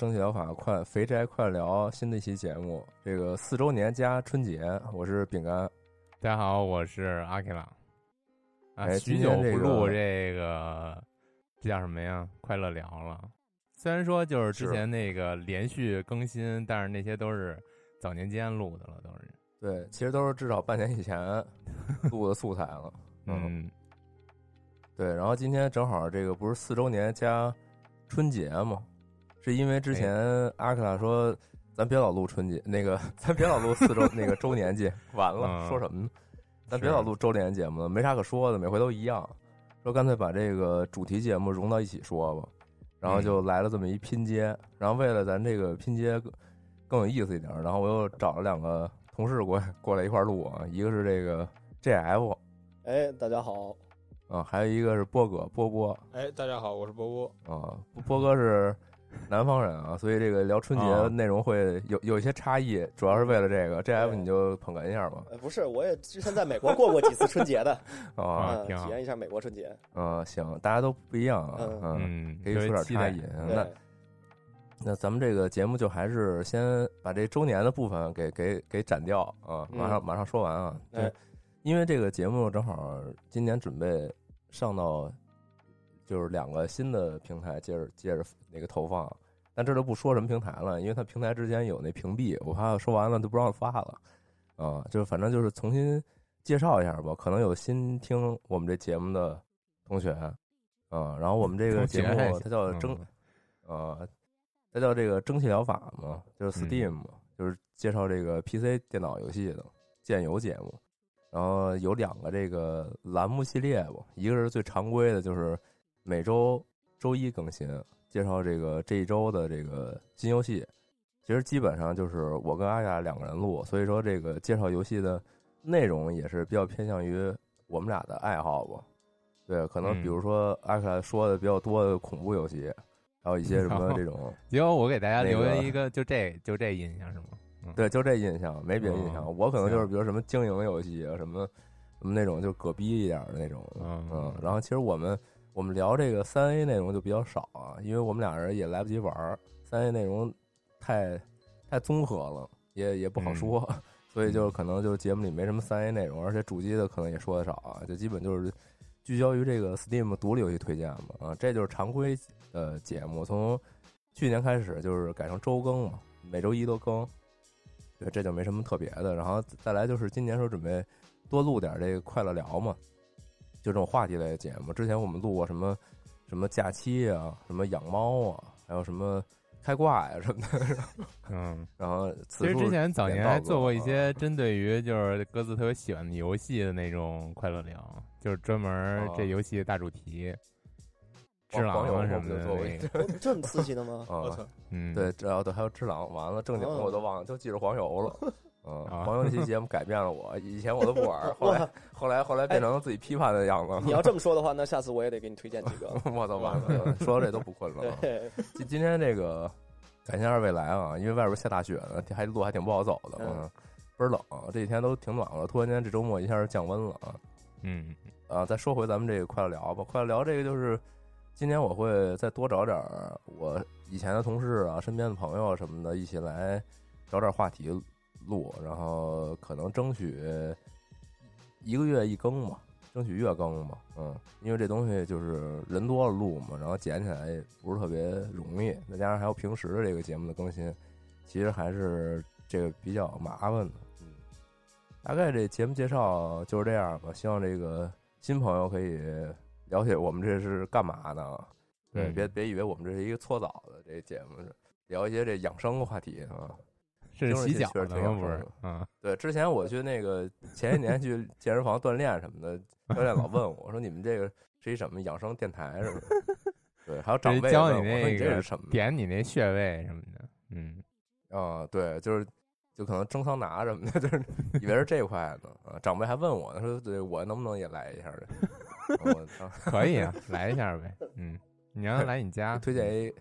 蒸汽疗法快肥宅快聊》新的一期节目。这个四周年加春节，我是饼干。大家好，我是阿 K 朗。啊，哎许久不录这个，这叫什么呀？快乐聊了。虽然说就是之前那个连续更新，但是那些都是早年间录的了，都是。对，其实都是至少半年以前录的素材了。嗯，嗯，对。然后今天正好这个不是四周年加春节嘛？是因为之前阿克塔说咱别老录春节，那个咱别老录四周 那个周年节，完了、嗯说什么呢？咱别老录周年节目了，没啥可说的，每回都一样。说干脆把这个主题节目融到一起说吧，然后就来了这么一拼接。然后为了咱这个拼接更更有意思一点，然后我又找了两个同事过来过来一块儿录啊，一个是这个 JF 哎，大家好，啊，还有一个是波哥波波哎，大家好，我是波波。啊，波哥是南方人啊，所以这个聊春节啊内容会有有一些差异，主要是为了这个 JF 对你就捧哏一下吧呃，不是，我也之前在美国过过几次春节的，啊体验一下美国春节。嗯行，大家都不一样啊，嗯嗯，嗯，可以出点差异。嗯那，那咱们这个节目就还是先把这周年的部分给给给斩掉啊，嗯马上马上说完啊。对哎，因为这个节目正好今年准备上到就是两个新的平台，接着接着那个投放，但这都不说什么平台了，因为它平台之间有那屏蔽，我怕说完了就不让发了啊。就是反正就是重新介绍一下吧，可能有新听我们这节目的同学啊，然后我们这个节目它叫蒸嗯呃，它叫这个蒸汽疗法嘛，就是嗯 Steam，、嘛，就是介绍这个 PC 电脑游戏的建游节目。然后有两个这个栏目系列吧，一个是最常规的，就是每周周一更新，介绍这个这一周的这个新游戏。其实基本上就是我跟阿雅两个人录，所以说这个介绍游戏的内容也是比较偏向于我们俩的爱好吧。对，可能嗯比如说阿卡说的比较多的恐怖游戏，还有一些什么这种，因为我给大家留那个了一个，就这就这印象是吗？嗯对，就这印象，没别的印象。嗯我可能就是比如什么经营游戏啊，什么什么那种就葛逼一点的那种，嗯嗯。然后其实我们我们聊这个三 A 内容就比较少啊，因为我们俩人也来不及玩儿，三 A 内容太太综合了，也也不好说，所以就可能就节目里没什么三 A 内容，而且主机的可能也说的少啊，就基本就是聚焦于这个 Steam 独立游戏推荐嘛，啊，这就是常规呃节目，从去年开始就是改成周更嘛，每周一都更，对，这就没什么特别的。然后再来就是今年时候准备多录点这个快乐聊嘛，就这种话题类的节目。之前我们录过什么什么假期啊，什么养猫啊，还有什么开挂呀、什么的。嗯，然后其实之前早年还做过一些针对于就是各自特别喜欢的游戏的那种快乐聊，就是专门哦这游戏的大主题，智狼啊什么的我们就做过那个，哦这么刺激的吗？啊我操！嗯，对，这要对还有只狼，完了正经的哦我都忘了，就记着黄油了。嗯，啊黄油那期节目改变了我，以前我都不玩，后来 后来后来变成自己批判的样子。你要这么说的话，那下次我也得给你推荐几个。我操完了，说到这都不困了。对，今今天这个感谢二位来啊，因为外边下大雪呢，还路还挺不好走的，嗯嗯，倍儿冷。这几天都挺暖和了，突然间这周末一下就降温了啊。嗯，啊，再说回咱们这个快乐聊吧，快乐聊这个就是今年我会再多找点我以前的同事啊、身边的朋友什么的，一起来找点话题录，然后可能争取一个月一更嘛，争取月更嘛，嗯，因为这东西就是人多了录嘛，然后剪起来也不是特别容易，再加上还有平时的这个节目的更新，其实还是这个比较麻烦的，嗯，大概这节目介绍就是这样吧，希望这个新朋友可以了解我们这是干嘛的。对，嗯别别以为我们这是一个搓澡的这节目，是聊一些这养生的话题啊。是洗脚确实的吗？不是挺养生的，嗯，对，之前我去那个前一年去健身房锻炼什么的，教练老问我 说：“你们这个是一什么养生电台什么的？”对，还有长辈教你那问我说：“你这个是什么点你那穴位什么的，嗯，？”啊，对，就是就可能蒸桑拿什么的，就是以为是这块呢。啊，长辈还问我呢，说：“对我能不能也来一下的？” 我啊可以啊，来一下呗，嗯，你让他来你家，推荐一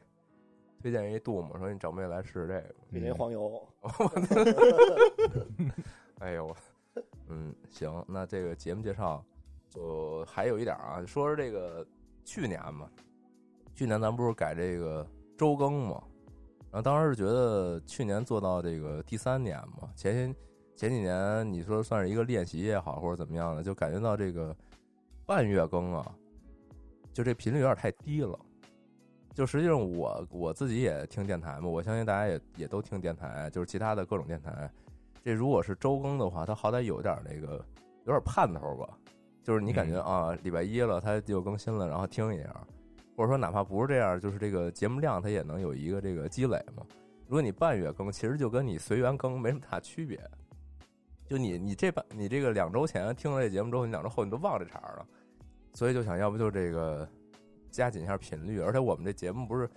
推荐一杜嘛，说你长辈来试试这个。比那黄油，我 哎呦，嗯，行，那这个节目介绍就还有一点啊，说说这个去年嘛，去年咱不是改这个周更嘛，然后当时是觉得去年做到这个第三年嘛，前前几年你说算是一个练习也好，或者怎么样的，就感觉到这个半月更啊，就这频率有点太低了。就实际上我我自己也听电台嘛，我相信大家也也都听电台，就是其他的各种电台。这如果是周更的话，它好歹有点那个有点盼头吧，就是你感觉啊，礼拜一了它又更新了，然后听一下，或者说哪怕不是这样，就是这个节目量它也能有一个这个积累嘛。如果你半月更，其实就跟你随缘更没什么大区别。就你你这半你这个两周前听了这节目之后，你两周后你都忘这茬儿了，所以就想要不就这个加紧一下频率，而且我们这节目不是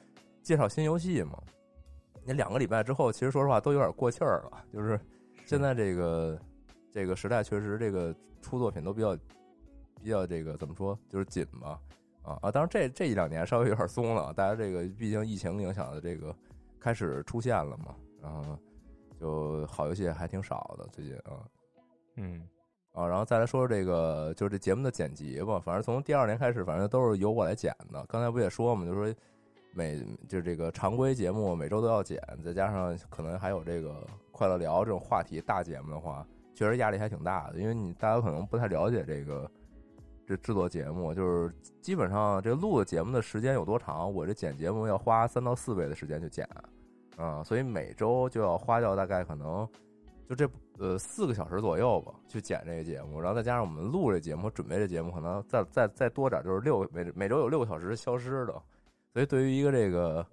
介绍新游戏吗？你两个礼拜之后，其实说实话都有点过气儿了。就是现在这个这个时代，确实这个出作品都比较比较这个怎么说，就是紧吧。啊啊！当然这这一两年稍微有点松了，大家这个毕竟疫情影响的这个开始出现了嘛，然后就好游戏还挺少的最近啊。嗯啊，然后再来说说这个，就是这节目的剪辑吧。反正从第二年开始，反正都是由我来剪的。刚才不也说嘛，就说每就是这个常规节目每周都要剪，再加上可能还有这个快乐聊这种话题大节目的话，确实压力还挺大的。因为你大家可能不太了解这个这制作节目，就是基本上这录的节目的时间有多长，我这剪节目要花三到四倍的时间去剪，啊、所以每周就要花掉大概可能就这呃四个小时左右吧，去剪这个节目，然后再加上我们录这节目、准备这节目，可能再再再多点，就是六每每周有六个小时消失的。所以对于一个这个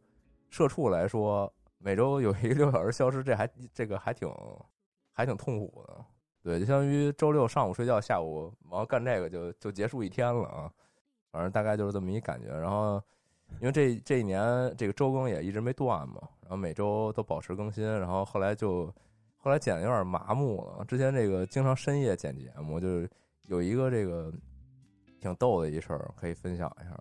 社畜来说，每周有一个六小时消失，这还这个还挺还挺痛苦的。对，就相当于周六上午睡觉，下午完干这个就就结束一天了啊。反正大概就是这么一感觉。然后因为这这一年这个周更也一直没断嘛，然后每周都保持更新，然后后来就后来剪的有点麻木了。之前这个经常深夜剪节目，就是有一个这个挺逗的一事儿可以分享一下。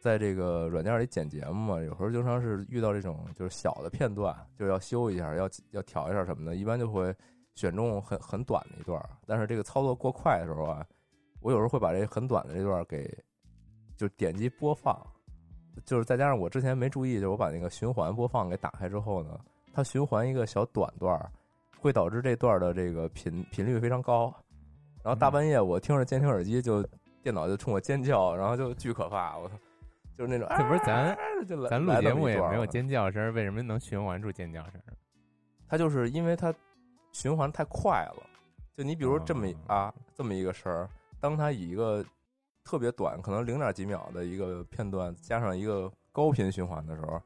在这个软件里剪节目嘛，有时候经常是遇到这种就是小的片段，就是要修一下，要要调一下什么的，一般就会选中很很短的一段。但是这个操作过快的时候啊，我有时候会把这很短的这段给就点击播放，就是再加上我之前没注意，就是我把那个循环播放给打开之后呢，它循环一个小短段儿，会导致这段的这个频频率非常高。然后大半夜我听着监听耳机就电脑就冲我尖叫，然后就巨可怕，我操！就是那种，这不是咱 咱录来节目也没有尖叫声，为什么能循环出尖叫声？它就是因为它循环太快了。就你比如这么哦啊这么一个声儿，当它以一个特别短，可能零点几秒的一个片段，加上一个高频循环的时候，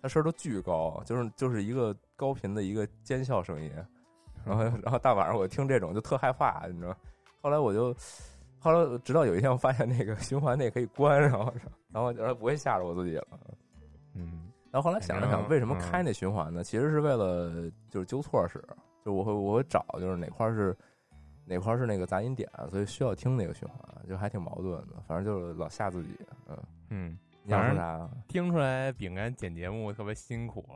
它声儿都巨高，就是就是一个高频的一个尖笑声音。然后然后大晚上我听这种就特害怕，你知道？后来我就后来直到有一天我发现那个循环那可以关，然后然后然后不会吓着我自己了。嗯然后后来想了想，为什么开那循环呢？其实是为了就是纠错使，就我会我会找就是哪块是哪块是那个杂音点，所以需要听那个循环，就还挺矛盾的。反正就是老吓自己。嗯，嗯，你想说啥？听出来饼干剪节目特别辛苦。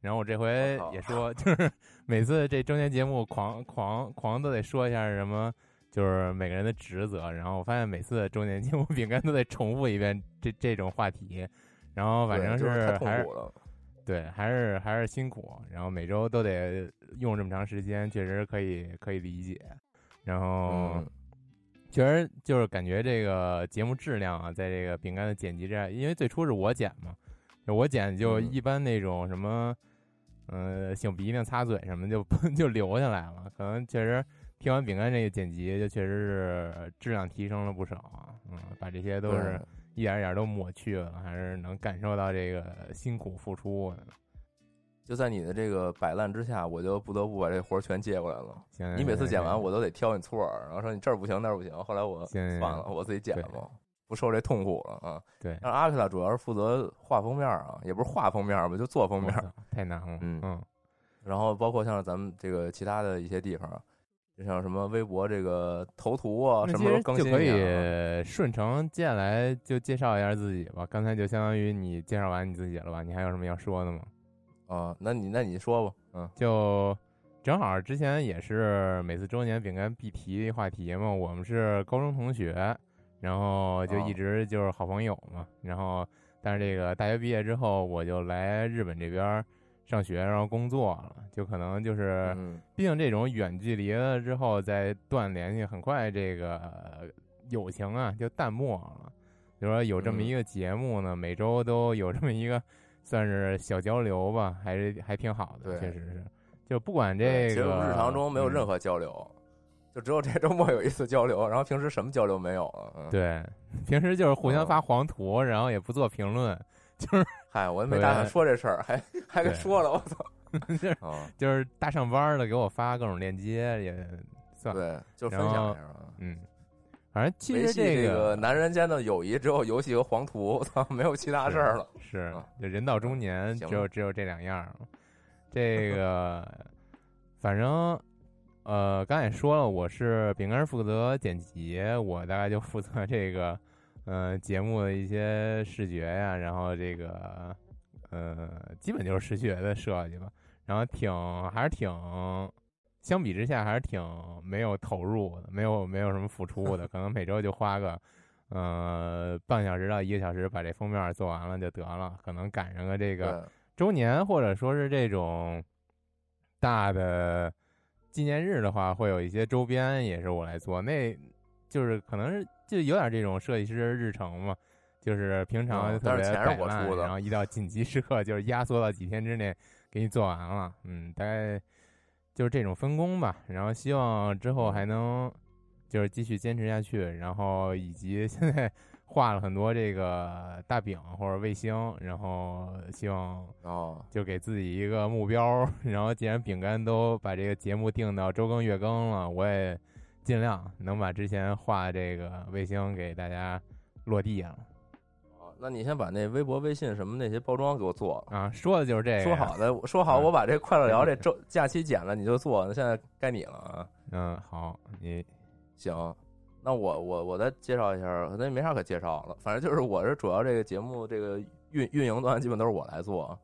然后我这回也说，就是 每次这周年节目狂狂狂都得说一下什么，就是每个人的职责。然后我发现每次周年节目饼干都得重复一遍这这种话题，然后反正是还是。对，还是还是辛苦，然后每周都得用这么长时间，确实可以可以理解。然后嗯，确实就是感觉这个节目质量啊，在这个饼干的剪辑这样，因为最初是我剪嘛，我剪就嗯一般那种什么，呃，擤鼻涕、擦嘴什么就 就留下来了，可能确实听完饼干这个剪辑，就确实是质量提升了不少啊。嗯，把这些都是一点一点都抹去了，还是能感受到这个辛苦付出的。就在你的这个摆烂之下，我就不得不把这活儿全接过来了。行，你每次剪完，我都得挑你错儿，然后说你这儿不行那儿不行。后来我算了，我自己剪吧，不受这痛苦了啊。对，但是阿克拉主要是负责画封面啊，也不是画封面吧，就做封面。太难了。嗯嗯，然后包括像咱们这个其他的一些地方，就像什么微博这个头图啊，什么时候更新一下啊以顺承接下来就介绍一下自己吧。刚才就相当于你介绍完你自己了吧？你还有什么要说的吗？啊？那你那你说吧，嗯就正好之前也是每次周年饼干必提的话题嘛，我们是高中同学，然后就哦一直就是好朋友嘛。然后但是这个大学毕业之后，我就来日本这边上学，然后工作了，就可能就是。嗯毕竟这种远距离了之后再断联系，很快这个呃友情啊就淡漠了。就说有这么嗯一个节目呢，每周都有这么一个算是小交流吧，还是还挺好的，确实是。就不管对其实这个日常中没有任何、何交流，就只有这周末有一次交流，然后平时什么交流没有了。嗯，对，平时就是互相嗯发黄图，然后也不做评论，就是嗨，我也没打算说这事儿，还还给说了，我操！就是啊，就是大上班的给我发各种链接也算了，对，就分享一下啊。嗯，反正其维实系这个男人间的友谊只有游戏和黄图，我操，没有其他事儿了。是人到中年，行只有只有这两样。这个，反正呃，刚才也说了，我是饼干负责剪辑，我大概就负责这个呃节目的一些视觉呀，然后这个呃，基本就是视觉的设计吧。然后挺还是挺，相比之下还是挺没有投入的，没有没有什么付出的，可能每周就花个呃半小时到一个小时把这封面做完了就得了，可能赶上个这个，周年或者说是这种大的纪念日的话，会有一些周边也是我来做，那就是可能是就有点这种设计师日程嘛。就是平常特别摆烂然后一到紧急时刻，就是压缩到几天之内给你做完了。嗯，大概就是这种分工吧。然后希望之后还能就是继续坚持下去，然后以及现在画了很多这个大饼或者卫星，然后希望哦，就给自己一个目标。然后既然饼干都把这个节目定到周更月更了，我也尽量能把之前画这个卫星给大家落地了哦那你先把那微博、微信什么那些包装给我做了。啊！说的就是这个，说好的，说好嗯我把这快乐聊这 周假期剪了，你就做。那现在该你了啊。嗯，好，你行，那我我我再介绍一下，那没啥可介绍了。反正就是我是主要这个节目这个运运营端基本都是我来做。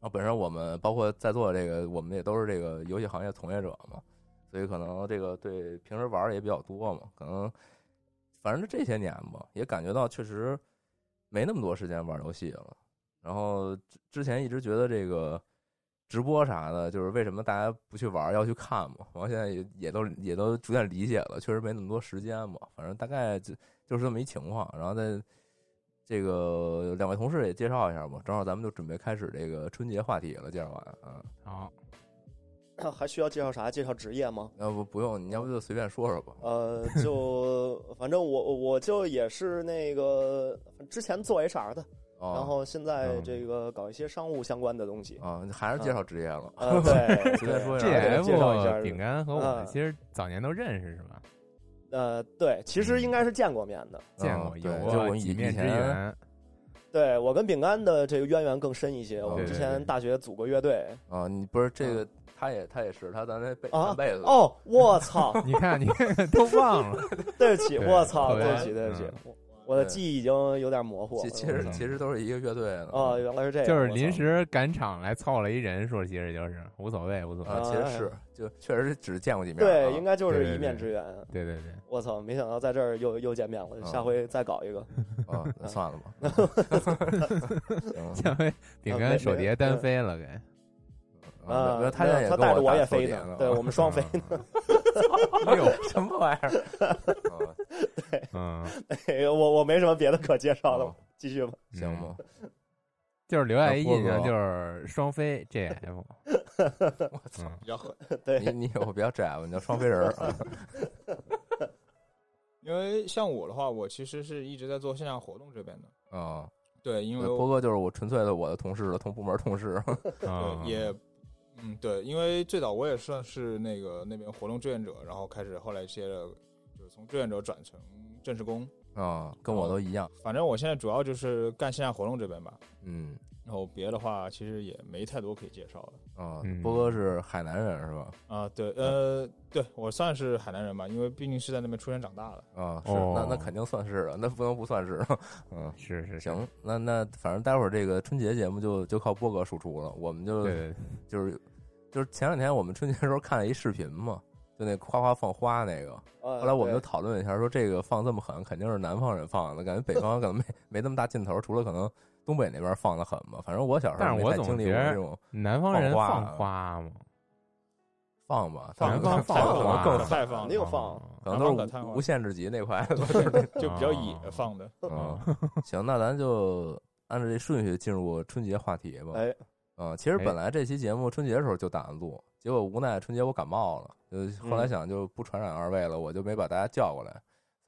啊本身我们包括在座的这个，我们也都是这个游戏行业从业者嘛，所以可能这个对平时玩儿也比较多嘛，可能反正这些年吧，也感觉到确实没那么多时间玩游戏了。然后之之前一直觉得这个直播啥的，就是为什么大家不去玩儿要去看嘛。然后现在也也都也都逐渐理解了，确实没那么多时间嘛。反正大概就就是这么一情况。然后在这个两位同事也介绍一下吧，正好咱们就准备开始这个春节话题了。介绍完嗯，好，还需要介绍啥？介绍职业吗？要不不用，你要不就随便说说吧。呃，就 反正我我就也是那个之前做 HR 的，哦、然后现在嗯这个搞一些商务相关的东西。啊，还是介绍职业了。呃，对，随便说一对下对介绍一下饼干和我啊其实早年都认识是吧？呃，对，其实应该是见过面的。见过，嗯有过就我以几面之前缘。对我跟饼干的这个渊源更深一些。我们之对对对前大学组过乐队。啊，你不是这个，他也他也是，他咱那辈啊三辈子哦，我操！你看，你看，都忘了。对不起，对我操，对对不起，对不起嗯，我我的记忆已经有点模糊了。其其实其实都是一个乐队的哦，原来是这样，就是临时赶场来凑了一人说，其实就是无所谓，无所谓。啊，其实是就确实是只见过几面啊。对，应该就是一面之缘。对对对，我操，没想到在这儿又又见面了，嗯下回再搞一个。啊，那算了吧。行下回饼干手碟单飞了，给啊他现在也他带着我也飞呢，对我们双飞。哎呦，什么玩意儿？对嗯，哎我我没什么别的可介绍的哦，继续吧。行吧，就是留下一印象，就是双飞 GF。嗯比较狠。对你你以后别叫 Jeff，你叫双飞人。因为像我的话，我其实是一直在做线下活动这边的。啊，对，因为波哥就是我纯粹的我的同事了，同部门同事。啊对也，嗯，对，因为最早我也算是那个那边活动志愿者，然后开始后来接着就是从志愿者转成正式工。啊，跟我都一样。反正我现在主要就是干线下活动这边吧，嗯然后别的话其实也没太多可以介绍的。啊嗯，波哥是海南人是吧？啊，对，呃，对我算是海南人吧，因为毕竟是在那边出生长大的。啊，是，哦那那肯定算是的，那不能不算是。嗯，是是是行，那那反正待会儿这个春节节目就就靠波哥输出了，我们就就是就是前两天我们春节的时候看了一视频嘛，就那夸夸放花那个，后后来我们就讨论一下，说这个放这么狠，肯定是南方人放的，感觉北方可能没没那么大劲头，除了可能东北那边放的狠吧。反正我小时候但是我没太经历总觉得过这种南方人放花吗？放吧，南方放可能更放了，肯定放啊可能都是无限制级那块。就比较野放的。嗯，行，那咱就按照这顺序进入春节话题吧。哎，嗯，其实哎本来这期节目春节的时候就打算录，结果无奈春节我感冒了，就后来嗯想就不传染二位了，我就没把大家叫过来，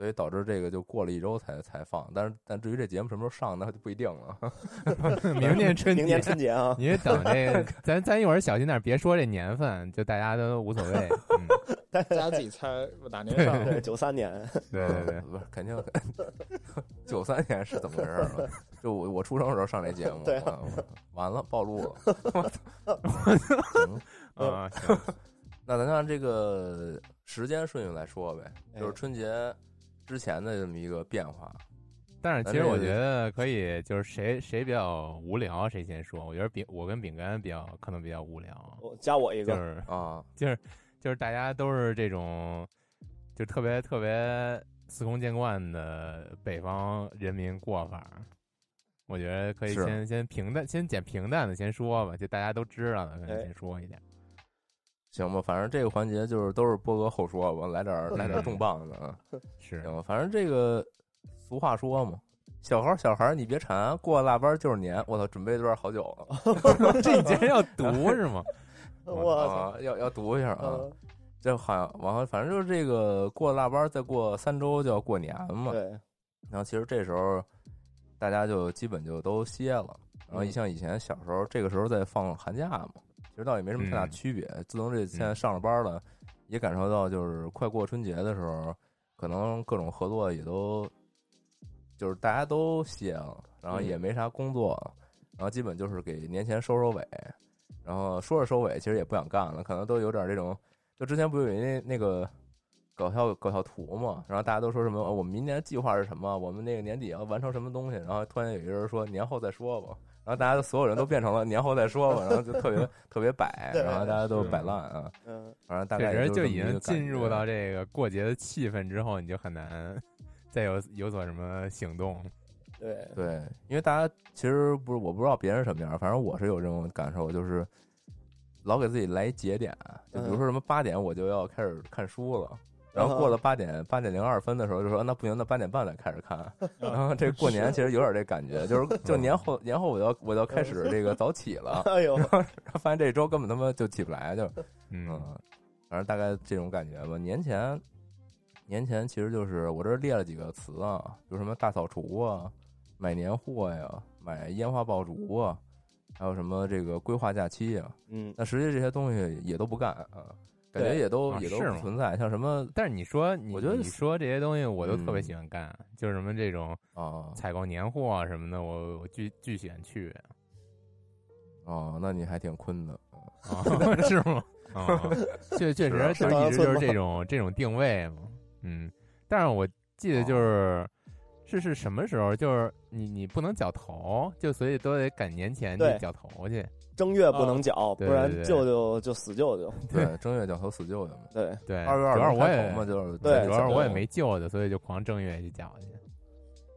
所以导致这个就过了一周才才放。但是但至于这节目什么时候上，那就不一定了。明年春节明年春节啊，你等这个，咱咱一会儿小心点，别说这年份，就大家都无所谓。嗯，大家自己猜哪年上？对，九三年，对对对，不是肯定。九三年是怎么回事儿？就我我出生的时候上这节目，对啊啊完了暴露了。行，啊，行那咱就按这个时间顺序来说呗，就是哎春节之前的这么一个变化。但是其实我觉得可以，就是谁谁比较无聊，谁先说。我觉得饼我跟饼干比较可能比较无聊，我加我一个，就是啊，就是就是大家都是这种，就特别特别司空见惯的北方人民过法。我觉得可以先先平淡，先捡平淡的先说吧，就大家都知道的，可能哎先说一点。行吧，反正这个环节就是都是波哥后说吧，来点儿来点儿重磅的啊。是，行吧，反正这个俗话说嘛，小孩儿小孩儿你别馋，过了腊八儿就是年。我操，准备这段好久了 这你竟然要读是吗？我操，啊，要要读一下啊。嗯这好像往后，反正就是这个过了腊八儿，再过三周就要过年嘛。对，然后其实这时候大家就基本就都歇了。然后你像以前小时候，这个时候在放寒假嘛，其实倒也没什么太大嗯区别。自从这现在上了班了，也感受到就是快过春节的时候，可能各种合作也都就是大家都歇了，然后也嗯没啥工作了，然后基本就是给年前收收尾，然后说着收尾，其实也不想干了，可能都有点这种。就之前不是有一那那个搞笑搞笑图嘛，然后大家都说什么、哦我们明年计划是什么，我们那个年底要完成什么东西，然后突然有一个人说年后再说吧，然后大家所有人都变成了年后再说吧，然后就特别 特别摆，然后大家都摆烂啊，嗯，反正大概人就已经进入到这个过节的气氛之后，你就很难再有有所什么行动。对，对，因为大家其实不是我不知道别人什么样，反正我是有这种感受，就是老给自己来一节点，就比如说什么八点我就要开始看书了。然后过了八点八点零二分的时候，就说那不行，那八点半再开始看。然后这过年其实有点这感觉，就是就年后年后我要我要开始这个早起了，哎呦，然后发现这周根本他妈就起不来，就 嗯，嗯，反正大概这种感觉吧。年前，年前其实就是我这儿列了几个词啊，有什么大扫除啊，买年货呀，买烟花爆竹啊，还有什么这个规划假期啊。嗯，那实际这些东西也都不干啊，感觉也都啊也都是存在，像什么但是你说我觉得你说这些东西，我都特别嗯喜欢干，就是什么这种啊采购年货啊什么的，我我巨巨喜欢去哦，那你还挺困的。啊，是吗？啊，确确实是就一直就是这种这种定位嘛，嗯，但是我记得就是。是是什么时候？就是你你不能绞头，就所以都得赶年前去绞头去。正月不能搅，对不然舅舅就死舅舅。对，正月绞头死舅舅嘛，对，对，二月二主要是我也开头嘛，就是对主要是我也。没舅舅，所以就狂正月去绞去。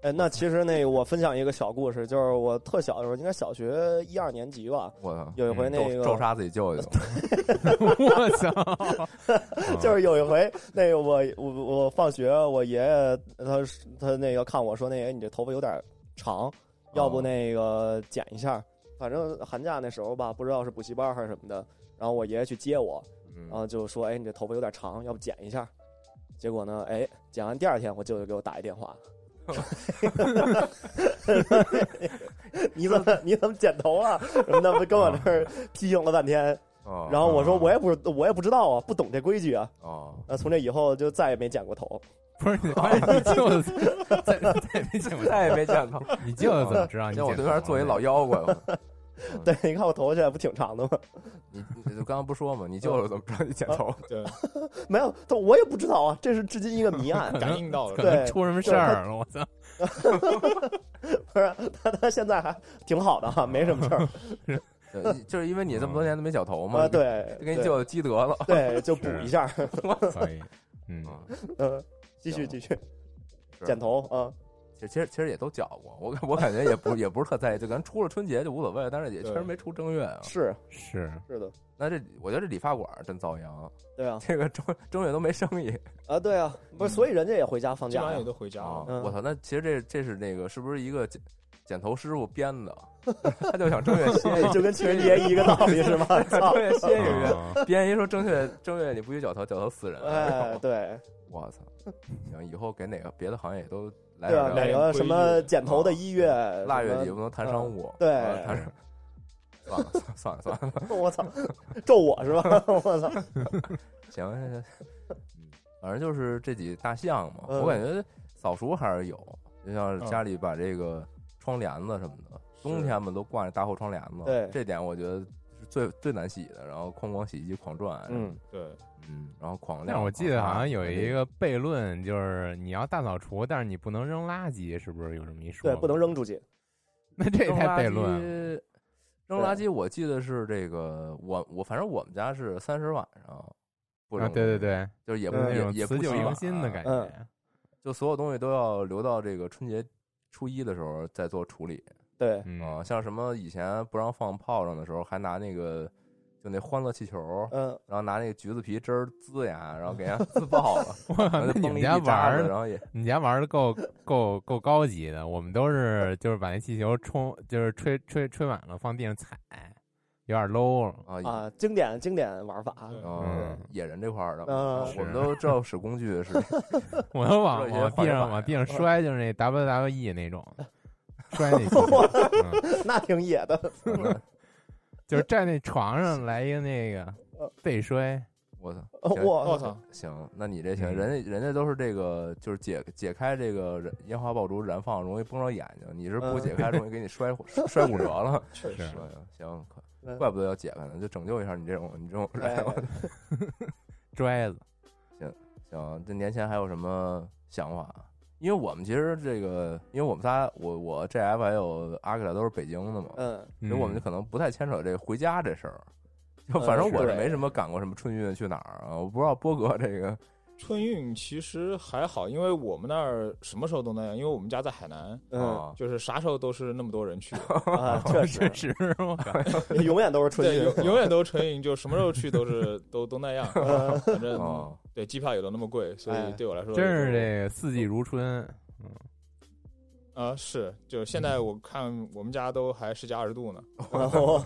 哎，那其实那个我分享一个小故事，就是我特小的时候，应该小学一二年级吧，我操，有一回嗯那个咒咒杀自己舅舅，我操！就是有一回，那个我我我放学，我爷爷他他那个看我说，那爷你这头发有点长，要不那个剪一下。反正寒假那时候吧，不知道是补习班还是什么的，然后我爷爷去接我，嗯然后就说：“哎，你这头发有点长，要不剪一下？”结果呢，哎，剪完第二天，我舅舅给我打一电话，你怎么你怎么剪头啊？什么的，跟我这儿批评了半天。哦然后我说我也不我也不知道啊，不懂这规矩啊。哦，那从这以后就再也没剪过头。不是你，你舅舅再再没剪过，再也没剪过。你舅子怎么知道你像我对面做一老妖怪嘛，对，你看我头发现在不挺长的吗？你你刚刚不说嘛，你舅舅怎么知道你剪头？对，没有，他我也不知道啊，这是至今一个谜案。感应到了可，对出什么事儿了，我操！不是他他现在还挺好的哈，没什么事儿就是因为你这么多年都没剪头嘛，啊。对，就给你舅舅积德了。对，就补一下。可以，嗯，啊嗯，继续继续剪头啊。其实其实其实也都搅过，我我感觉也不也不是特在意，就咱出了春节就无所谓，但是也确实没出正月啊。是是是的，那这我觉得这理发馆真遭殃，对啊这个正正月都没生意啊对啊，不是，所以人家也回家放假呀基本上也。都回家啊我操，那其实这这是那个是不是一个剪剪头师傅编的？他就想正月歇就跟情人节一个道理是吗？正！月歇一个月，啊编一说正月正月你不许绞头，绞头死人。哎，对我操！行，以后给哪个别的行业也都来哪个什么剪头的一月、腊月底不能谈商务。对算了算了算了 我操，咒我是吧？我操！行行行，嗯，反正就是这几大项嘛，嗯我感觉扫除还是有，就像家里把这个窗帘子什么的，冬天嘛都挂着大厚窗帘子，对这点我觉得是最最难洗的，然后哐哐洗衣机狂转，嗯，对，嗯，然后狂晾。但是我记得好像有一个悖论，就是你要大扫除，但是你不能扔垃圾，是不是有这么一说？对，不能。扔出去。那这也太悖论了。扔垃圾，我记得是这个，我我反正我们家是三十晚上不扔啊，对对对，就是也不嗯那种也也辞旧迎不洗碗新的感嗯觉。就所有东西都要留到这个春节初一的时候再做处理对，啊、嗯，像什么以前不让放炮仗的时候，还拿那个就那欢乐气球，嗯，然后拿那个橘子皮汁儿滋呀，然后给人家 滋爆了，那你们家玩儿，然后也你家玩的够够够高级的。我们都是就是把那气球冲，就是吹吹吹满了，放地上踩，有点 low。啊啊，经典经典玩法。啊野人这块儿的，嗯我们都知道使工具是 我都往往地上往地上摔，就是那 WWE 那种摔那气球，嗯那挺野的。就是站那床上来一个那个背摔。我操，我我操，行，那你这行，嗯人家人家都是这个，就是解解开这个烟花爆竹燃放容易崩着眼睛，你是不嗯解开容易给你摔 摔骨折了。确实是是行，怪不得要解开呢，就拯救一下你这种你这种人。哎拽子，行，这年前还有什么想法？因为我们其实这个，因为我们仨，我我 JF 还有阿克拉都是北京的嘛，嗯，所以我们就可能不太牵扯这个回家这事儿。反正我是是没什么赶过什么春运去哪儿啊，我不知道波哥这个春运其实还好，因为我们那儿什么时候都那样，因为我们家在海南，嗯啊，就是啥时候都是那么多人去，啊，确实确，实，我靠，永远都是春，运。永永远都是春运，就什么时候去都是都都那样，嗯反正哦，对机票也都那么贵，所哎以对我来说真是这个四季如春。嗯啊是，就是现在我看我们家都还十几二十度呢。然后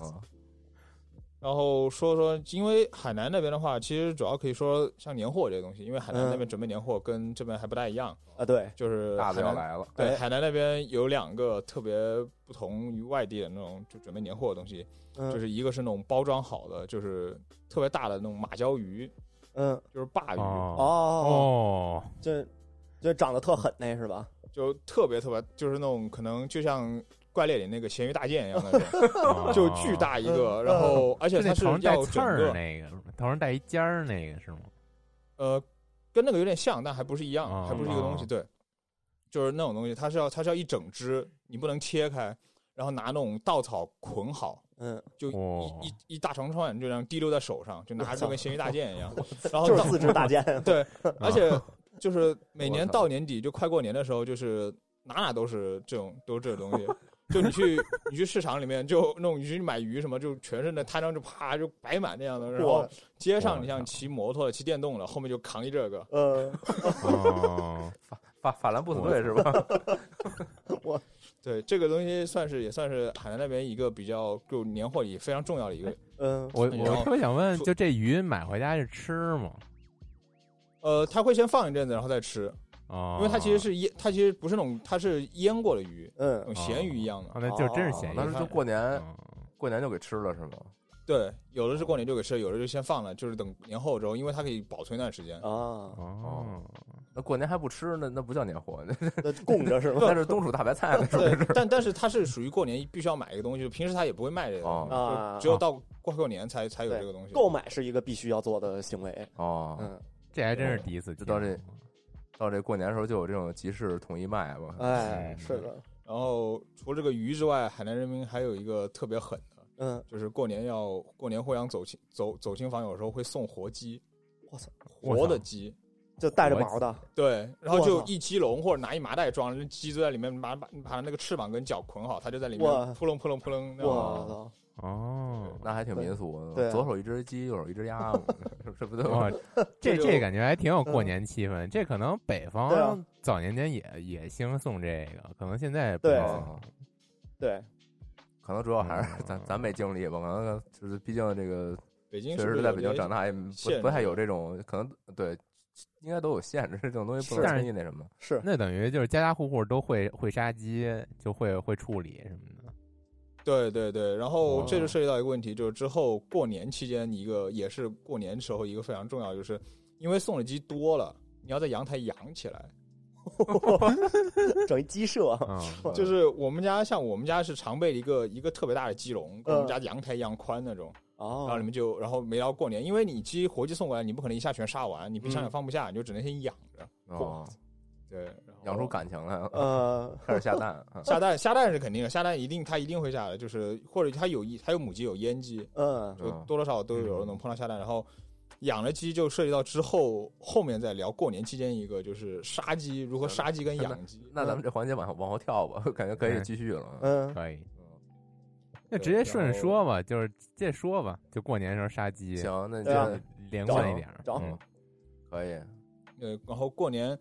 嗯 然后说说，因为海南那边的话，其实主要可以说像年货这些东西，因为海南那边准备年货跟这边还不太一样，啊，对，就是大的要来了，对，哎海南那边有两个特别不同于外地的那种就准备年货的东西，嗯就是一个是那种包装好的，就是特别大的那种马鲛鱼，嗯，就是鲅鱼，哦。哦，哦，就就长得特狠那是吧？就特别特别，就是那种可能就像怪猎里那个咸鱼大剑一样那种，哦。就巨大一个，嗯。然后而且它是是那头上带要整刺儿个那个，头上带一尖儿那个是吗？呃，跟那个有点像，但还不是一样，哦。还不是一个东西。哦对，就是那种东西，它是要它是要一整只，你不能切开，然后拿那种稻草捆好，嗯，就一、哦一一大长串，就这样滴溜在手上，就拿着就跟咸鱼大剑一样。然后到就是自制大剑。对，而且啊就是每年到年底就快过年的时候，就是哪哪都是这种都是这东西。就你去你去市场里面，就那种你去买鱼什么，就全是那摊上就啪就摆满那样的，然后街上你像骑摩托的、骑电动的，后面就扛一这个，呃，哦，法法兰布斯队是吧？对，这个东西算是也算是海南那边一个比较就年货里非常重要的一个。嗯，我我特别想问，就这鱼买回家是吃吗？呃，他会先放一阵子，然后再吃，哦，因为它其实是腌，它其实不是那种，它是腌过的鱼，那嗯种咸鱼一样的。啊，那就真是咸鱼。当时就过年嗯过年就给吃了是吗？对，有的是过年就给吃，有的就先放了，就是等年后之后，因为它可以保存一段时间。啊，哦，那过年还不吃，那那不叫年货，那那供着是吧？那是冬储大白菜，是不对是？，但但是它是属于过年必须要买一个东西，平时它也不会卖这个东西，啊只有到过过年才才有这个东西。购买是一个必须要做的行为。哦，嗯，这还真是第一次听。就到这到这过年的时候就有这种集市统一卖吧。哎，嗯是的，然后除了这个鱼之外，海南人民还有一个特别狠的，嗯，就是过年要过年会阳走亲走走亲访友的时候会送活鸡，我操活的鸡，就带着毛的，对，然后就一鸡笼或者拿一麻袋装，那鸡就在里面把把把那个翅膀跟脚捆好，它就在里面扑棱扑棱扑棱那我样。操，哦，那还挺民俗的，对啊。左手一只鸡，右手一只鸭嘛 这不对哇，这这感觉还挺有过年气氛。这可能北方早年间也也兴送这个，可能现在不对。行哦对，可能主要还是嗯咱咱没经历吧，可能就是毕竟这个北京确实是在北京长大，也不不太有这种可能，对，应该都有限制，这种东西不是能轻易那什么。是，那等于就是家家户户都会会杀鸡，就会会处理什么的。对对对，然后哦这就涉及到一个问题，就是之后过年期间一个也是过年时候一个非常重要，就是因为送的鸡多了，你要在阳台养起来。整一鸡舍，嗯，就是我们家像我们家是常备的一个一个特别大的鸡笼，跟我们嗯家阳台一样宽那种。然后你们，就然后没到过年，因为你鸡活鸡送过来，你不可能一下全杀完，你冰箱也嗯放不下，你就只能先养着。哦，对，然后养出感情来了，呃，开始下蛋。啊下蛋下蛋是肯定的，下蛋一定它一定会下的，就是或者它有一它有母鸡有阉鸡，嗯，就嗯多多少少都有人能碰到下蛋，然后。养了鸡就涉及到之后后面再聊过年期间一个就是杀鸡如何杀鸡跟养鸡，那咱们这环节往后往后跳吧，感觉可以继续了。嗯，可以。嗯那直接顺着说吧，就是直接说吧，就过年时候杀鸡，行，那对啊这连贯一点。找嗯可以。呃，然后过年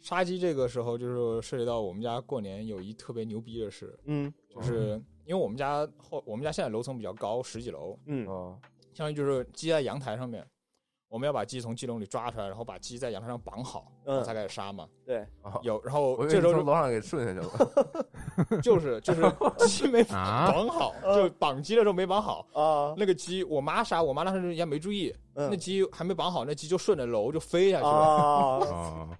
杀鸡这个时候就是涉及到我们家过年有一特别牛逼的事，嗯，就是因为我们家后我们家现在楼层比较高，十几楼，嗯，哦，相当于就是鸡在阳台上面，我们要把鸡从鸡笼里抓出来，然后把鸡在阳台上绑好，然后嗯才开始杀嘛。对，哦有，然后我以为这时候从楼上给顺下去了。就是就是鸡 没啊绑好，嗯就绑鸡的时候没绑好。啊，那个鸡，我妈杀，我妈当时人家没注意，那嗯，鸡还没绑好，那鸡就顺着楼就飞下去了，啊，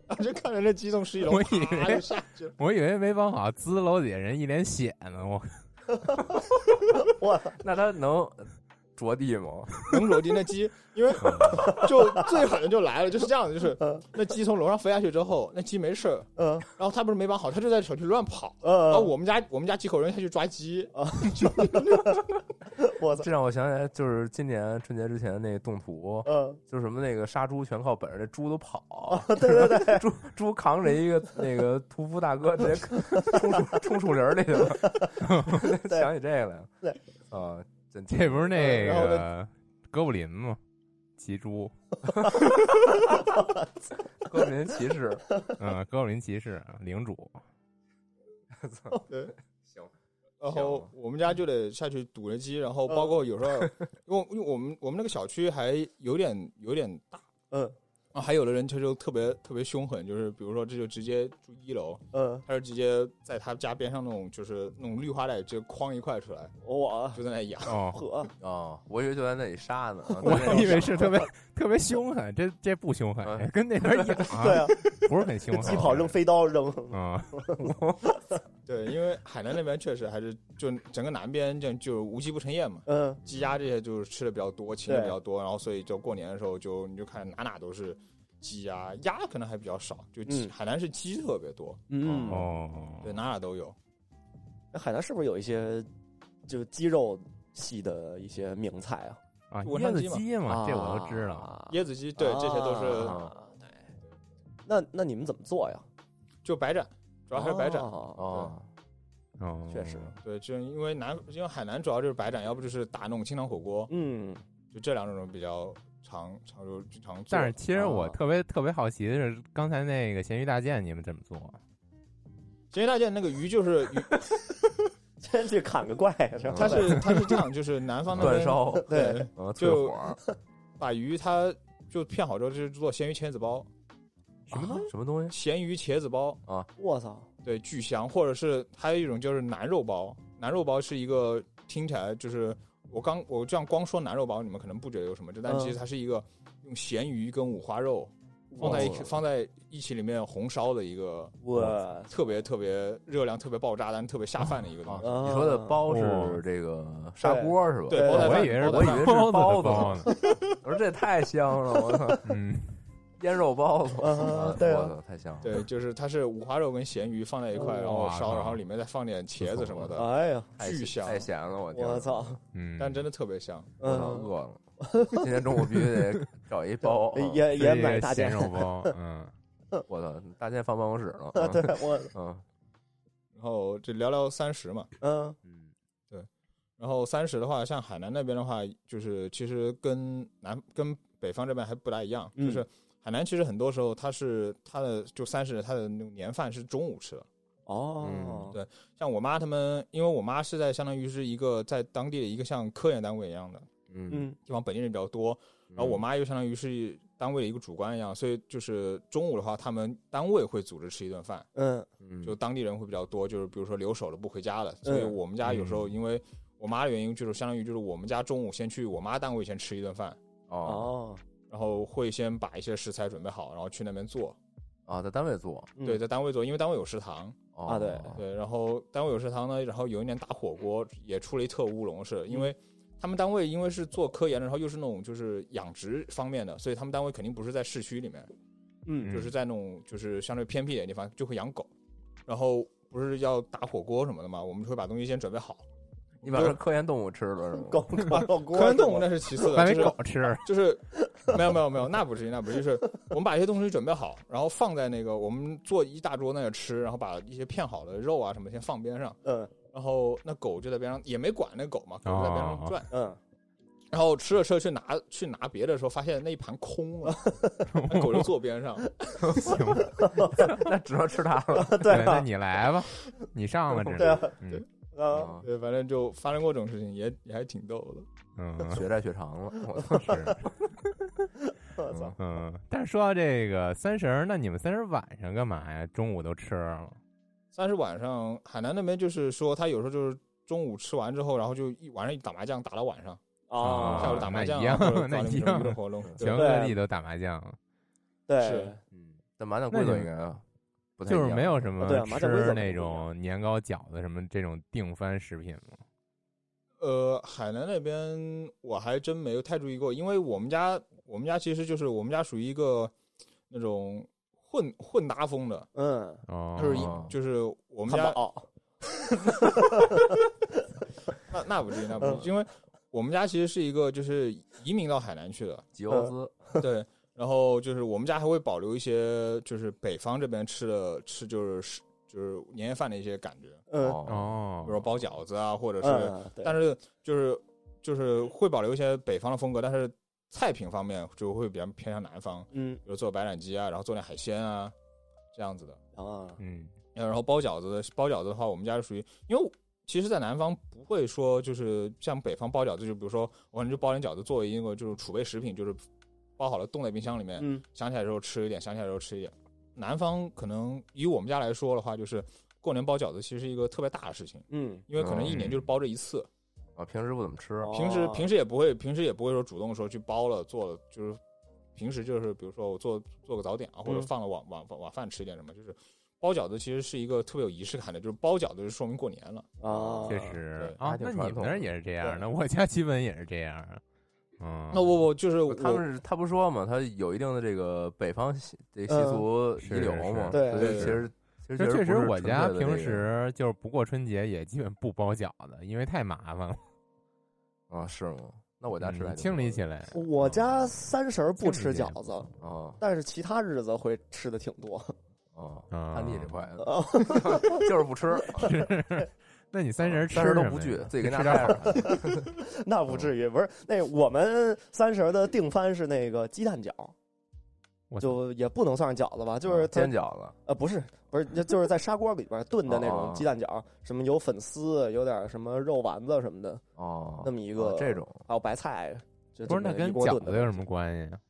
哦，就看着那鸡从十一楼我以为啪就下去了。我以为没绑好，滋楼底下人一脸血呢。我我那他能着地吗？能着地那鸡，因为就最狠的就来了，就是这样的，就是嗯。那鸡从楼上飞下去之后，那鸡没事儿，嗯。然后它不是没绑好，它就在小区乱跑。然后嗯，我们家我们家几口人下去抓鸡，我操，这让我想起来，就是今年春节之前那个动图，嗯，就是什么那个杀猪全靠本事，那猪都跑，对对对，猪猪扛着一个那个屠夫大哥，直接冲树冲树林里去了。想起这个来了，对。啊，真这不是那个哥布林吗？骑猪，哥布林骑士，嗯，哥布林骑士领主。操，行，然后我们家就得下去堵着鸡，然后包括有时候，因为因为我们我们那个小区还有点有点大，嗯啊，还有的人他就特别特别凶狠，就是比如说这就直接住一楼，嗯，他就直接在他家边上那种就是那种绿化带直接框一块出来，我就在那养。哦，呵，哦，我以为就在那里杀呢，啊我以为是特别特别凶狠，这这不凶狠，嗯跟那边养 对啊，不是很凶狠。鸡跑扔飞刀扔，啊，对，因为海南那边确实还是就整个南边就就无鸡不成宴嘛，嗯鸡鸭这些就是吃的比较多，禽的比较多，然后所以就过年的时候就你就看哪哪都是鸡鸭，鸭可能还比较少，就鸡、嗯海南是鸡特别多，嗯，哦，对，哪哪都有。那海南是不是有一些就鸡肉系的一些名菜啊？啊，椰子鸡嘛鸡嘛，这我都知道。啊椰子鸡，对，这些都是啊对。那那你们怎么做呀？就白斩，主要还是白斩。哦，哦，哦，确实，对，就因为南，因为海南主要就是白斩，要不就是打那种清汤火锅，嗯就这两种比较常常就经常做。但是其实我啊特别特别好奇的是，刚才那个咸鱼大件你们怎么做？咸鱼大件那个鱼就是鱼，先去砍个怪，然后它是它是这样，就是南方那 边断烧，对就，把鱼它就片好之后就是做咸鱼签子包，什么东西？什么东西？咸鱼茄子包啊，我操，对，巨香。或者是还有一种就是南肉包，南肉包是一个听起来就是我刚我这样光说南肉包，你们可能不觉得有什么，但嗯其实它是一个用咸鱼跟五花肉放在一起放在一起里面红烧的一个哇特别特别热量特别爆炸，但特别下饭的一个东西。啊你说的包是哦这个砂锅是吧？对我以为是我以为是包包子。我说这也太香了，我操，嗯，腌肉包子，啊对啊，太香了。对，就是它是五花肉跟咸鱼放在一块，然后烧，然后里面再放点茄子什么的，哎呀，太巨香太咸了，我天我操，嗯，但真的特别香。我操，嗯，饿了。今天中午必须得找一包，啊。也也买大件。咸，肉包，嗯，我操，大件放办公室了。对我嗯。然后这聊聊三十嘛，嗯。嗯。然后三十的话，像海南那边的话，就是其实跟南跟北方这边还不大一样，嗯。就是海南其实很多时候它是它的就三十它的那种年饭是中午吃的。哦。嗯，对像我妈他们，因为我妈是在相当于是一个在当地的一个像科研单位一样的嗯，嗯地方，本地人比较多，然后我妈又相当于是单位的一个主管一样，所以就是中午的话，他们单位会组织吃一顿饭，嗯嗯就当地人会比较多，就是比如说留守了不回家的，所以嗯我们家有时候因为我妈的原因，就是相当于就是我们家中午先去我妈单位先吃一顿饭，哦哦，然后会先把一些食材准备好，然后去那边做。啊，在单位做嗯对，在单位做，因为单位有食堂。哦啊对对，然后单位有食堂呢，然后有一年打火锅也出了一特乌龙，是因为他们单位因为是做科研的，然后又是那种就是养殖方面的，所以他们单位肯定不是在市区里面，嗯就是在那种就是相对偏僻点的地方就会养狗，然后不是要打火锅什么的嘛，我们会把东西先准备好。你把这科研动物吃了是吗？科研动物那是其次的，还没就是狗吃，就是没有没有没有，那不至于那不至于，就是我们把一些东西准备好，然后放在那个我们做一大桌那个吃，然后把一些片好的肉啊什么先放边上，嗯然后那狗就在边上也没管那狗嘛，狗就在边上转，嗯，然后吃着吃着去拿去拿别的时候，发现那一盘空了，那狗就坐边上，行，那只能吃它了。对，那啊，你来吧，你上了，只对啊能，嗯啊，啊对，反正就发生过这种事情，也也还挺逗的。嗯血债血偿了，我操！是。我操，嗯，但是说到这个三十，那你们三十晚上干嘛呀？中午都吃了，三十晚上，海南那边就是说，他有时候就是中午吃完之后，然后就一晚上一打麻将打到晚上，啊，下午打麻将 那一样那一样活动。全国各地都打麻将，对，嗯，但麻将规则应该啊不太就是没有什么吃那种年糕、饺子什么这种定番食品吗？呃，海南那边我还真没有太注意过，因为我们家我们家其实就是我们家属于一个那种混混搭风的，嗯，哦，就是就是我们家汉堡，那那不至于，那不至于，嗯。因为我们家其实是一个就是移民到海南去的，吉欧斯，对，然后就是我们家还会保留一些就是北方这边吃的吃就是就是年夜饭的一些感觉，嗯哦，哦。比如说包饺子啊，或者是，但是就是就是会保留一些北方的风格，但是菜品方面就会比较偏向南方，嗯比如做白斩鸡啊，然后做点海鲜啊这样子的。啊，嗯呃然后包饺子的包饺子的话，我们家是属于，因为其实，在南方不会说就是像北方包饺子，就比如说我可能就包点饺子作为一个就是储备食品，就是包好了冻在冰箱里面，嗯。想起来的时候吃一点，想起来的时候吃一点。南方可能以我们家来说的话，就是过年包饺子其实是一个特别大的事情，嗯。因为可能一年就是包这一次，啊，平时不怎么吃，哦。平时平时也不会，平时也不会说主动说去包了做了，就是平时就是比如说我做做个早点啊，或者嗯。放了晚晚晚晚饭吃点什么，就是包饺子其实是一个特别有仪式感的，就是包饺子就说明过年了。啊，确实对。啊那你们那儿也是这样对的，我家基本也是这样啊。嗯，那我我就是我他们是他不说嘛，他有一定的这个北方习这习俗遗留嘛，对其实其实这确实我家平时就是不过春节也基本不包饺子，因为太麻烦了，啊是吗？那我家吃清理起来。我家三十儿不吃饺子，啊。但是其他日子会吃的挺多。啊，啊。安利这块的啊 就是不吃，那你三十儿吃三十都不聚自己 跟家吃点待好着。那不至于，不是那我们三十儿的定番是那个鸡蛋饺，就也不能算是饺子吧，就是它煎饺子，呃不是不是，就就是在砂锅里边炖的那哦种鸡蛋饺，什么有粉丝，有点什么肉丸子什么的，哦，那么一个哦这种还有白菜，就不是那跟饺子有什么关系啊？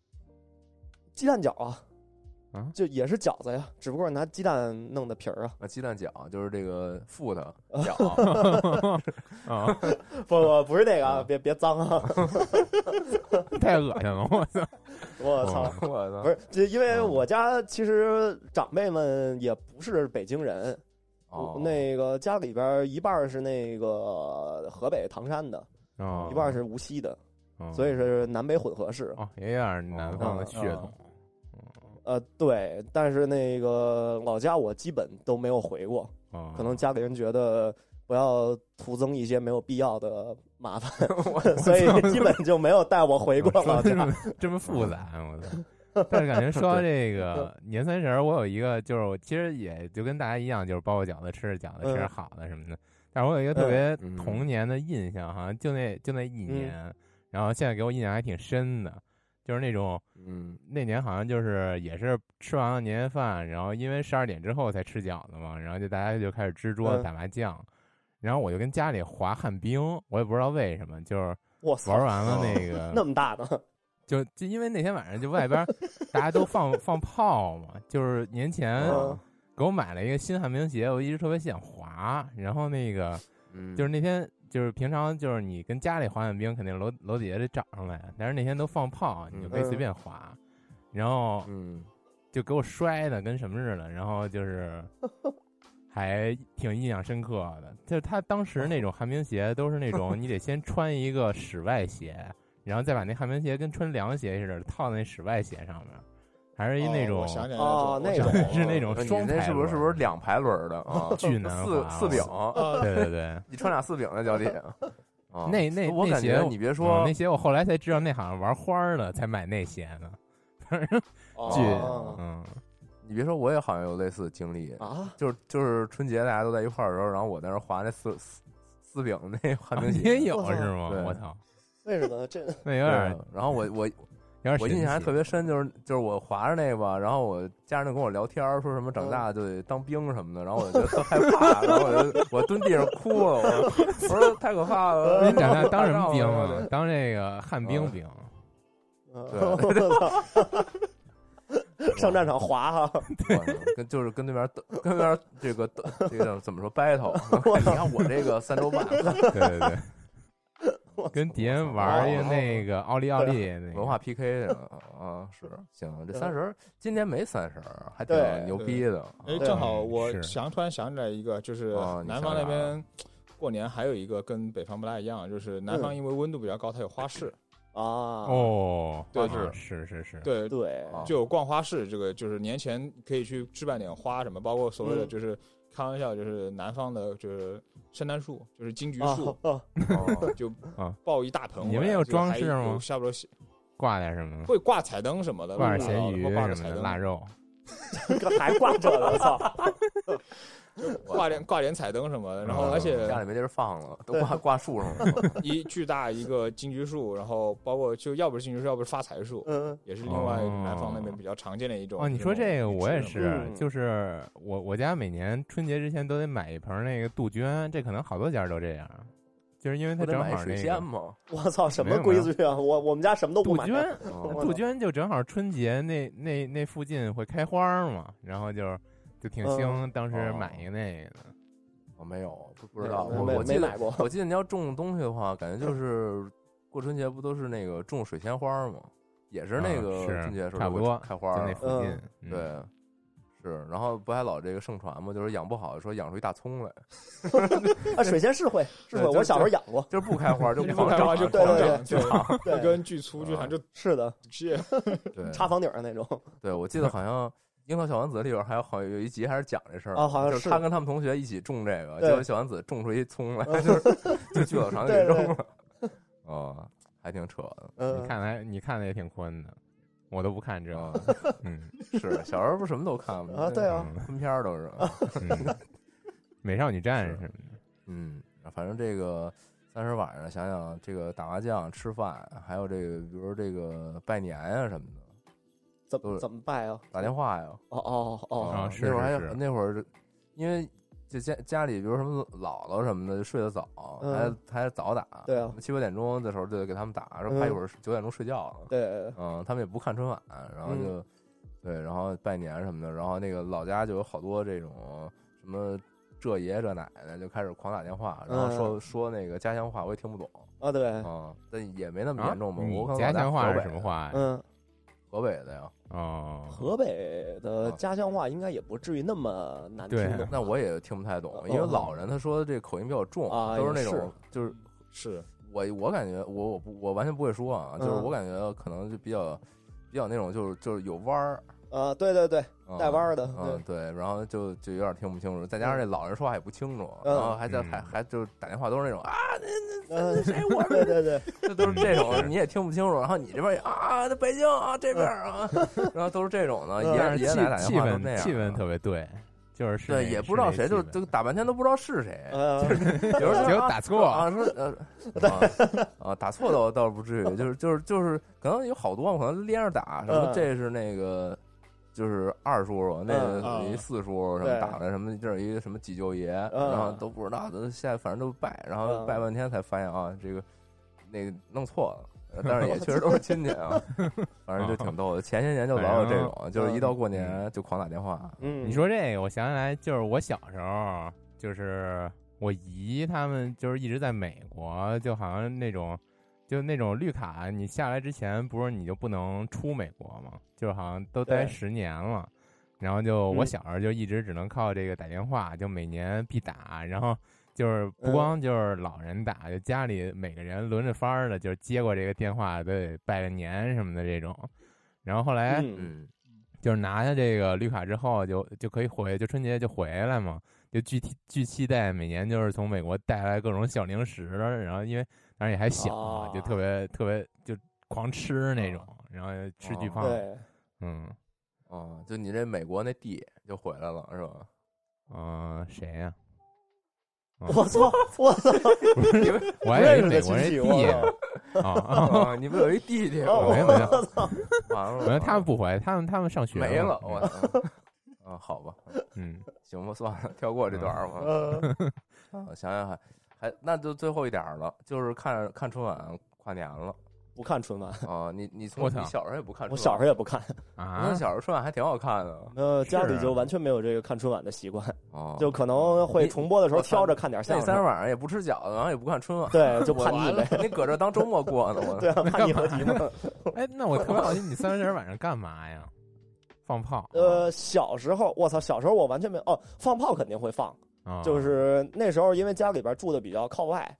鸡蛋饺啊？啊就也是饺子呀，只不过是拿鸡蛋弄的皮儿啊。啊，鸡蛋饺就是这个富的哦饺，啊，不不不是那个别别脏啊！太恶心了！我操！我操！我操不，是，就因为嗯我家其实长辈们也不是北京人，哦，那个家里边一半是那个河北唐山的，哦，一半是无锡的，哦所以是南北混合式。啊，也有点南方的血统。呃，对，但是那个老家我基本都没有回过，哦，可能家里人觉得不要徒增一些没有必要的麻烦，我所以基本就没有带我回过老家。这么这么复杂，我操！但是感觉说到这个年三十儿，我有一个就是我其实也就跟大家一样，就是包个饺子，吃着饺子，吃点嗯好的什么的。但是我有一个特别嗯童年的印象，好像就那就那一年，然后现在给我印象还挺深的，就是那种嗯。那年好像就是也是吃完了年夜饭，然后因为十二点之后才吃饺子嘛，然后就大家就开始支桌子嗯。打麻将，然后我就跟家里滑旱冰，我也不知道为什么，就是，玩完了那个 那么大的？就就因为那天晚上就外边 大家都放放炮嘛，就是年前嗯。给我买了一个新旱冰鞋，我一直特别想滑，然后那个嗯，就是那天就是平常就是你跟家里滑旱冰肯定楼楼底下得找上来，但是那天都放炮，你就可以随便滑，然后嗯。就给我摔的跟什么似的，然后就是 还挺印象深刻的。就是他当时那种 旱冰鞋都是那种你得先穿一个室外鞋，然后再把那旱冰鞋跟穿凉鞋似的套在那室外鞋上面，还是一那种哦我想起来哦那种 是那种你双排那是不是是不是两排轮的 啊？巨难四滑四饼，啊，对对对，你穿俩四饼的脚底那那我感那鞋觉你别嗯说那鞋，我后来才知道那好像玩花儿的才买那鞋呢。巨哦嗯，你别说，我也好像有类似的经历，啊，就是就是春节大家都在一块儿的时候，然后我在那儿滑那四四四饼那旱冰你鞋，也有是吗？我操，为什么这？那有点然后我我有点我印象还特别深，就是就是我滑着那个吧，然后我家人就跟我聊天儿，说什么长大就得当兵什么的，然后我就觉得特害怕，然后我就我蹲地上哭了，我我说太可怕了。你长大当什么兵？啊当这个旱冰兵。我操！上战场滑哈，跟就是跟对面斗跟对面这个这个怎么说 battle？你看我这个三周半对对 对，跟敌人玩一个那个奥利奥利那文化 PK 的啊，是行。这三十今年没三十，还挺牛逼的。哎，啊正好我想突然想起来一个，就是南方那边过年还有一个跟北方不大一样，就是南方因为温度比较高，它有花市，啊，哦，对啊是是是，对，对，啊就有逛花市，这个就是年前可以去置办点花什么，包括所谓的嗯就是开玩笑，就是南方的就是圣诞树，就是金桔啊树，就 啊抱一大盆回来。你们也有装饰吗有差不多挂点什么？会挂彩灯什么的，挂点咸鱼什么的，腊肉。这 还挂这个，我操！挂点挂点彩灯什么的，然后而且家里没地儿放了，都挂挂树上了。一巨大一个金桔树，然后包括就要不是金桔树，要不是发财树，嗯，也是另外哦南方那边比较常见的一种。哦，你说这个我也是，嗯就是我我家每年春节之前都得买一盆那个杜鹃，这可能好多家都这样，就是因为它正好那个仙吗？我操，什么规矩啊？我我们家什么都不买。杜鹃，哦杜鹃就正好春节那那那附近会开花嘛，然后就就挺兴，当时买一个那个的。我没有，不不知道。我我记得没买过。我记得你要种东西的话，感觉就是过春节不都是那个种水仙花吗？也是那个春节时候差不多开花就那附近，嗯对，是，然后不还老这个盛传吗？就是养不好，说养出一大葱来，啊，水仙是会是会，我小时候养过。就是不开花就不 狂长，开花就对长，就长。一对，根巨粗，就好像就是的，是。对，插房顶上那种。对，我记得好像《樱桃小丸子》里边还有好有一集还是讲这事儿啊好像就是是他跟他们同学一起种这个，结果小丸子种出一葱来，就是 就巨老长给对对扔了。哦，还挺扯的嗯你，看来你看的也挺宽的，我都不看这！嗯 是小时候不什么都看吗？啊对啊嗯昆片儿都是。嗯，美少女战士什么的。嗯，反正这个三十晚上想想这个打麻将、吃饭，还有这个比如说这个拜年啊什么的，怎么怎么拜啊？打电话呀。哦哦哦，那会儿还那会儿，因为就家家里，比如什么姥姥什么的，就睡得早，嗯还还早打。对啊七八点钟的时候就得给他们打，怕一会儿九点钟睡觉了。对，嗯，他们也不看春晚，然后就、对，然后拜年什么的，然后那个老家就有好多这种什么这爷这奶奶就开始狂打电话，然后说、嗯说那个家乡话，我也听不懂。啊对，嗯，但也没那么啊严重吧？你我可能老家乡话是什么？话呀？嗯，河北的呀。哦，河北的啊家乡话应该也不至于那么难听对懂。那我也听不太懂，哦。因为老人他说的这口音比较重，啊都是那种就是是。我我感觉我我不我完全不会说啊，就是嗯。我感觉可能就比较比较那种就是就是有弯儿，啊，对对对，嗯带弯儿的，嗯对，然后就就有点听不清楚，再加上这老人说话也不清楚，嗯。然后还在嗯。还还就是打电话都是那种啊，那那，谁我 对对对，这 都是这种你也听不清楚，然后你这边也啊，那北京啊这边啊，然后都是这种的，嗯爷爷奶奶打气电话都那样，氛气氛特别对，就是是对，也不知道谁，就就打半天都不知道是谁，就是，有时候打错啊，说呃啊啊打错倒倒是不至于，就是就是就是可能有好多可能连着打，什么嗯。这是那个就是二叔叔，那个一四叔什么打的什么这是一个什么几舅爷，嗯然后都不知道，都现在反正都拜，然后嗯拜半天才发现啊这个那个弄错了。呃但是也确实都是亲戚啊，反正就挺逗的。前些年就老有这种，就是一到过年就狂打电话。嗯，你说这个，我想起来，就是我小时候，就是我姨他们就是一直在美国，就好像那种，就那种绿卡，你下来之前不是你就不能出美国吗？就是好像都待十年了，然后就我嗯小时候就一直只能靠这个打电话，就每年必打，然后就是不嗯光就是老人打，就家里每个人轮着番儿的，就是接过这个电话都得拜个年什么的这种。然后后来，就是拿下这个绿卡之后就，就可以回，就春节就回来嘛，就巨期巨期待每年就是从美国带来各种小零食，然后因为当时也还小，啊就特别特别就狂吃那种，然后吃巨胖，对，嗯。哦，就你这美国那弟就回来了是吧？嗯，谁呀、啊我操，我操，我还以为美国人亲戚弟啊。你不有一弟弟哦没有 没有，完了，他们不回，他们他们上学没了，嗯我操。啊，好吧，嗯。行吧，算了，跳过这段儿吧。嗯。我想想还还那就最后一点儿了，就是看看春晚跨年了不看春晚，啊！你你从你小时候也不看春晚，我小时候也不看，啊我，小时候春晚还挺好看的呃，家里就完全没有这个看春晚的习惯，哦，就可能会重播的时候挑着看点相声，那三十晚上也不吃饺子，然后也不看春晚，对，就我叛逆呗，你搁这当周末过呢，我 对啊，叛逆合集嘛。哎，那我特别好奇，你三十晚上干嘛呀？放炮？呃，小时候我操，小时候我完全没有哦，放炮肯定会放，啊就是那时候因为家里边住的比较靠外，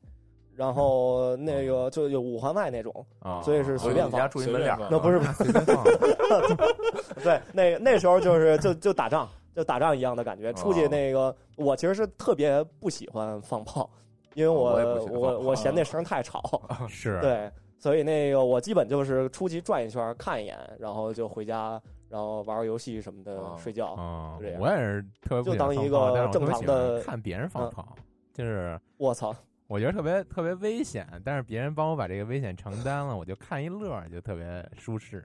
然后那个就有五环外那种，啊，所以是随便放。住一门脸，那不是随便放。对，那那时候就是就就打仗，就打仗一样的感觉。出去哦那个，我其实是特别不喜欢放炮，因为我、我我嫌那声太吵。是，对，所以那个我基本就是出去转一圈看一眼，然后就回家，然后玩玩游戏什么的，哦睡觉。啊就这样我也是特别不喜欢就当一放炮个正常的看别人放嗯炮，就是我操，我觉得特别特别危险，但是别人帮我把这个危险承担了，我就看一乐，就特别舒适。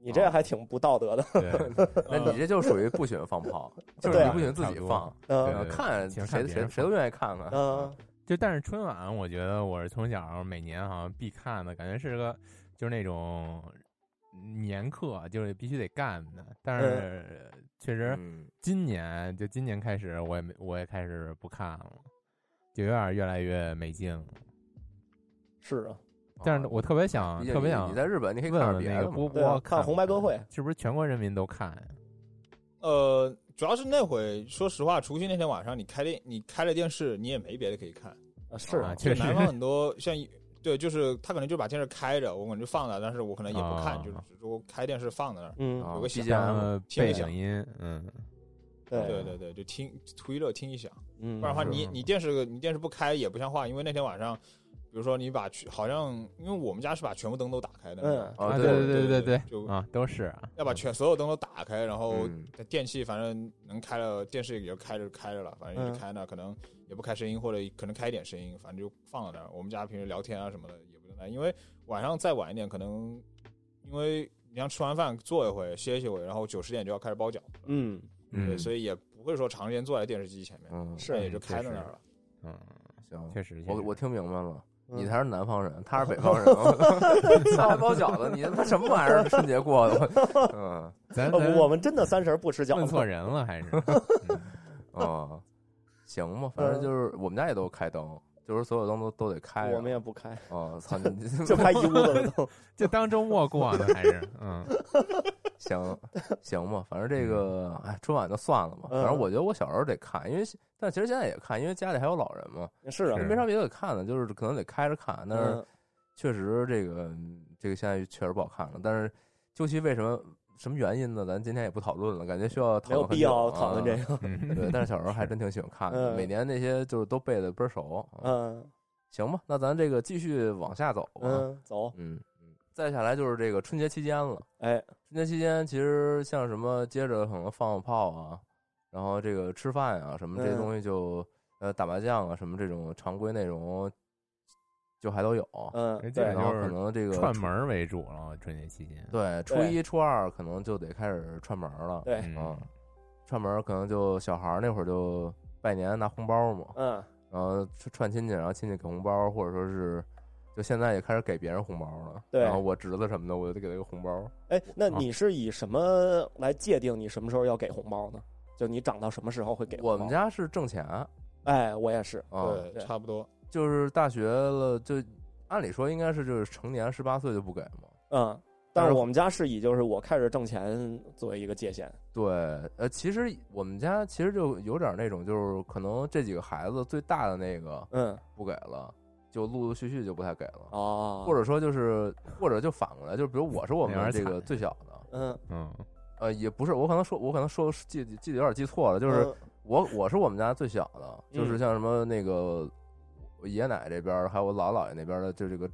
你这还挺不道德的。对，那你这就属于不喜欢放炮，就是你不喜欢自己放，看喜欢谁谁谁都愿意看看。嗯，就但是春晚，我觉得我是从小每年好像必看的，感觉是个就是那种年课，就是必须得干的。但是确实嗯，今年就今年开始，我也没我也开始不看了，就有点越来越没劲了。是啊，但是我特别想特别想你在日本，你可以问问那个波波，看红白歌会，是不是全国人民都看呀？呃，主要是那会，说实话，除夕那天晚上，你开电，你开了电视，你也没别的可以看。啊是啊，就确实南方很多像一对，就是他可能就把电视开着，我可能就放那，但是我可能也不看，啊就是只说开电视放在那儿。有个背听一下景音，嗯，对。对对对，就听图一乐听一响，嗯不然的话你你电视你电视不开也不像话，因为那天晚上，比如说你把全好像因为我们家是把全部灯都打开的，嗯啊啊，对对对对对就啊，都是啊，要把全所有灯都打开，然后嗯。电器反正能开了，电视也就开着开着了，反正一直开那，可能也不开声音，或者可能开一点声音，反正就放到那儿。我们家平时聊天啊什么的也不用那，因为晚上再晚一点，可能因为你像吃完饭坐一会歇一会，然后九十点就要开始包饺子，嗯，对，嗯，所以也不会说长时间坐在电视机前面，嗯，是那也就开在那儿了。嗯，行，确实，我我听明白了。你嗯才是南方人，他是北方人。他还包饺子，你他妈什么玩意儿？春节过的，嗯，呃 咱咱我们真的三十不吃饺子问错，人了，还是嗯哦，行吧，反正就是我们家也都开灯，就是所有灯都都得开着。我们也不开，哦，操你就 开一屋子的灯。就当周末过呢，还是嗯行行吧，反正这个哎，春晚就算了吧。嗯反正我觉得我小时候得看，因为但其实现在也看，因为家里还有老人嘛，是啊，没啥别的可看的，就是可能得开着看。但是嗯确实这个这个现在确实不好看了。但是究其为什么什么原因呢？咱今天也不讨论了，感觉需要讨没有必要讨论这啊个。嗯，对，但是小时候还真挺喜欢看的，嗯每年那些就是都背的倍儿熟。嗯，嗯行吧，那咱这个继续往下走吧。嗯，走，嗯嗯，再下来就是这个春节期间了。哎，春节期间，其实像什么接着可能放放炮啊，然后这个吃饭啊什么这些嗯东西就、呃打麻将啊什么这种常规内容就还都有。嗯，对然后可能这个串门为主了，春节期间，对初一初二可能就得开始串门了。对，嗯嗯，串门可能就小孩那会儿就拜年拿红包嘛，嗯，然后串串亲戚，然后亲戚给红包，或者说是。就现在也开始给别人红包了，对然后我侄子什么的，我就得给他一个红包。哎，那啊你是以什么来界定你什么时候要给红包呢？就你长到什么时候会给红包？我们，家是挣钱啊，哎，我也是，啊，对差不多。就是大学了，就按理说应该是就是成年十八岁就不给嘛。嗯，但是我们家是以就是我开始挣钱作为一个界限，对，呃，其实我们家其实就有点那种，就是可能这几个孩子最大的那个嗯，不给了，就陆陆续续就不太给了，哦，或者说就是或者就反过来，就是比如我是我们这个最小的，嗯，嗯。呃，也不是，我可能说，我可能说记记得有点记错了，就是嗯。我我是我们家最小的，就是嗯。像什么那个我爷爷奶奶这边儿，还有我姥姥姥爷那边儿的，就这个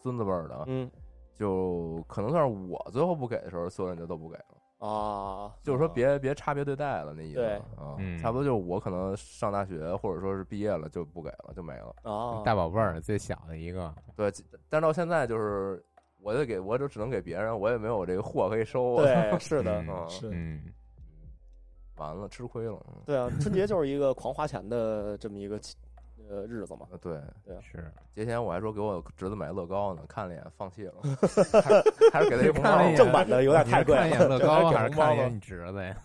孙子辈儿的，嗯就可能算是我最后不给的时候，所有人就都不给了，啊，就是说别别差别对待了那意思对啊，嗯差不多就是我可能上大学或者说是毕业了就不给了，就没了。啊，大宝贝儿最小的一个，对，但到现在就是我就给我就只能给别人，我也没有这个货可以收。，对，是的，嗯嗯，是嗯完了吃亏了。嗯对啊，春节就是一个狂花钱的这么一个呃日子嘛，对对，是，节前我还说给我侄子买乐高呢，看了一眼放弃了，还 还是给他一红包。看了一眼。正版的有点太贵了。看一眼乐高看一眼你侄子呀？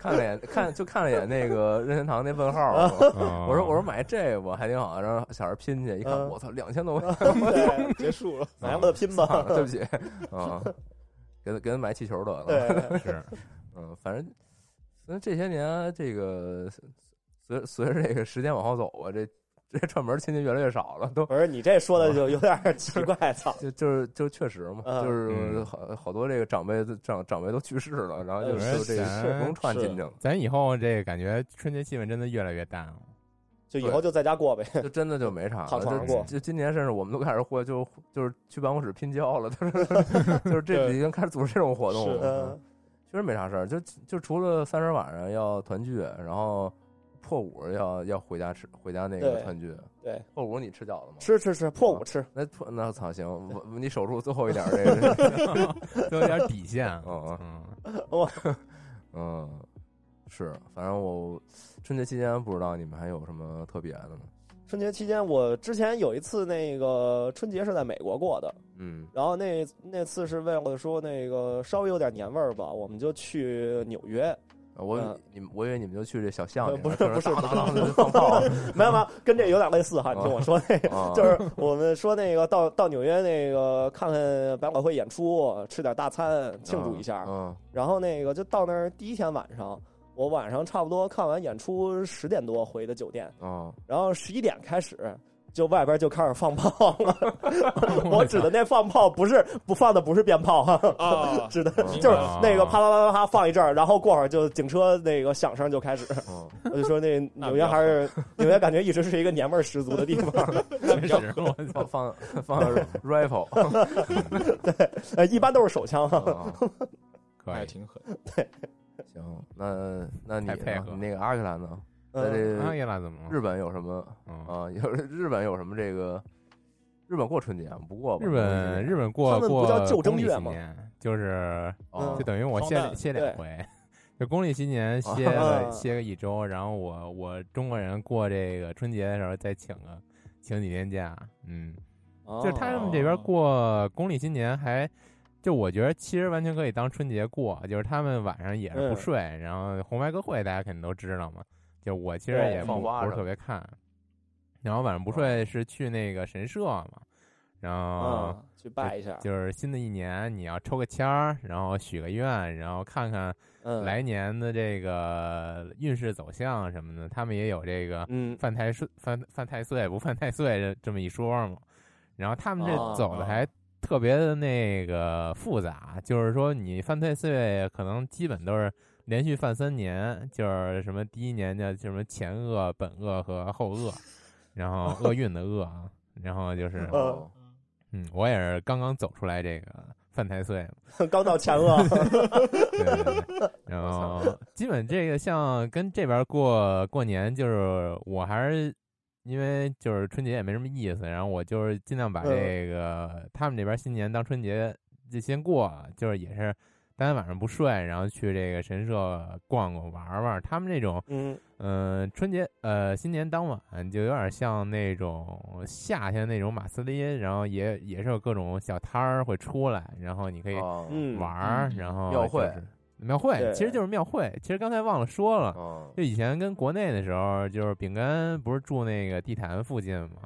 看了一眼看就看了一眼那个任天堂那问号，我我说我说买这不还挺好，然后小孩拼去一看，嗯。我操，两千多块，对，结束了。买我的拼吧，对不起。啊，给他给他买气球得了，是。嗯，反正反正这些年这个随随着这个时间往后走啊，这这串门亲戚越来越少了，都不是你这说的就有点奇怪，操，就就是就确实嘛，嗯就是嗯好好多这个长辈长长辈都去世了，然后就嗯就这不用串是亲戚了，咱以后这个感觉春节气氛真的越来越淡了。就以后就在家过呗，就真的就没啥了。就就今年甚至我们都开始会就就是去办公室拼胶了，就是就是这对已经开始组织这种活动了。确实没啥事儿，就就除了三十晚上要团聚，然后破五要要回家吃回家那个对团聚。对，破五你吃饺子吗？吃吃吃，破五吃，那破那操行，我你守住最后一点 这个。最后一点底线。嗯嗯，我 嗯，是，反正我春节期间不知道你们还有什么特别的呢？春节期间，我之前有一次那个春节是在美国过的，嗯然后那那次是为了说那个稍微有点年味儿吧，我们就去纽约，我嗯你们我以为你们就去这小巷里，不是不是。没有没有，跟这有点类似哈。你听我说那个，啊就是我们说那个到到纽约那个看看百老汇演出，吃点大餐庆祝一下，嗯然后那个就到那儿第一天晚上，我晚上差不多看完演出十点多回的酒店，嗯然后十一点开始。就外边就开始放炮了，我指的那放炮不是不放的不是鞭炮哈，啊，指的嗯就是啊那个啪啪啪啪啪放一阵儿，然后过会儿就警车那个响声就开始。嗯，我就说那纽约还是 纽约，感觉一直是一个年味儿十足的地方。确实，我放放放 rifle，对呃，一般都是手枪。啊可以。还挺狠。对行，那那你配合呢你那个阿克兰呢？在嗯，这阿耶拉怎么了？日本有什么嗯啊？有日本有什么这个日本过春节吗不过吧？日本日本过他们不过叫旧正历月年，就是哦就等于我歇歇两回，就公历新年歇 歇个一周，然后我我中国人过这个春节的时候再请个请几天假，嗯，就是他们这边哦过公历新年还。就我觉得其实完全可以当春节过，就是他们晚上也是不嗯睡，然后红白歌会大家肯定都知道嘛。就我其实也不不是特别看，然后晚上不睡是去那个神社嘛，然后啊，去拜一下，就是新的一年你要抽个签儿，然后许个愿，然后看看嗯，来年的这个运势走向什么的。他们也有这个嗯。犯太岁、犯犯太岁不犯太岁这这么一说嘛。然后他们这哦走的还特别的那个复杂，就是说你犯太岁可能基本都是连续犯三年，就是什么第一年叫什么前恶、本恶和后恶，然后 厄运的厄啊，然后就是哦。嗯，我也是刚刚走出来这个犯太岁，刚到前额，对对对，然后基本这个像跟这边过过年，就是我还是因为就是春节也没什么意思，然后我就是尽量把嗯。这个、他们这边新年当春节就先过，就是也是当天晚上不睡，然后去这个神社逛逛玩玩。他们这种嗯嗯，春节呃新年当晚就有点像那种夏天那种马斯林，然后也也是有各种小摊儿会出来，然后你可以玩儿，嗯然后庙会就是庙会对其实就是庙会。其实刚才忘了说了，哦就以前跟国内的时候，就是饼干不是住那个地坛附近嘛，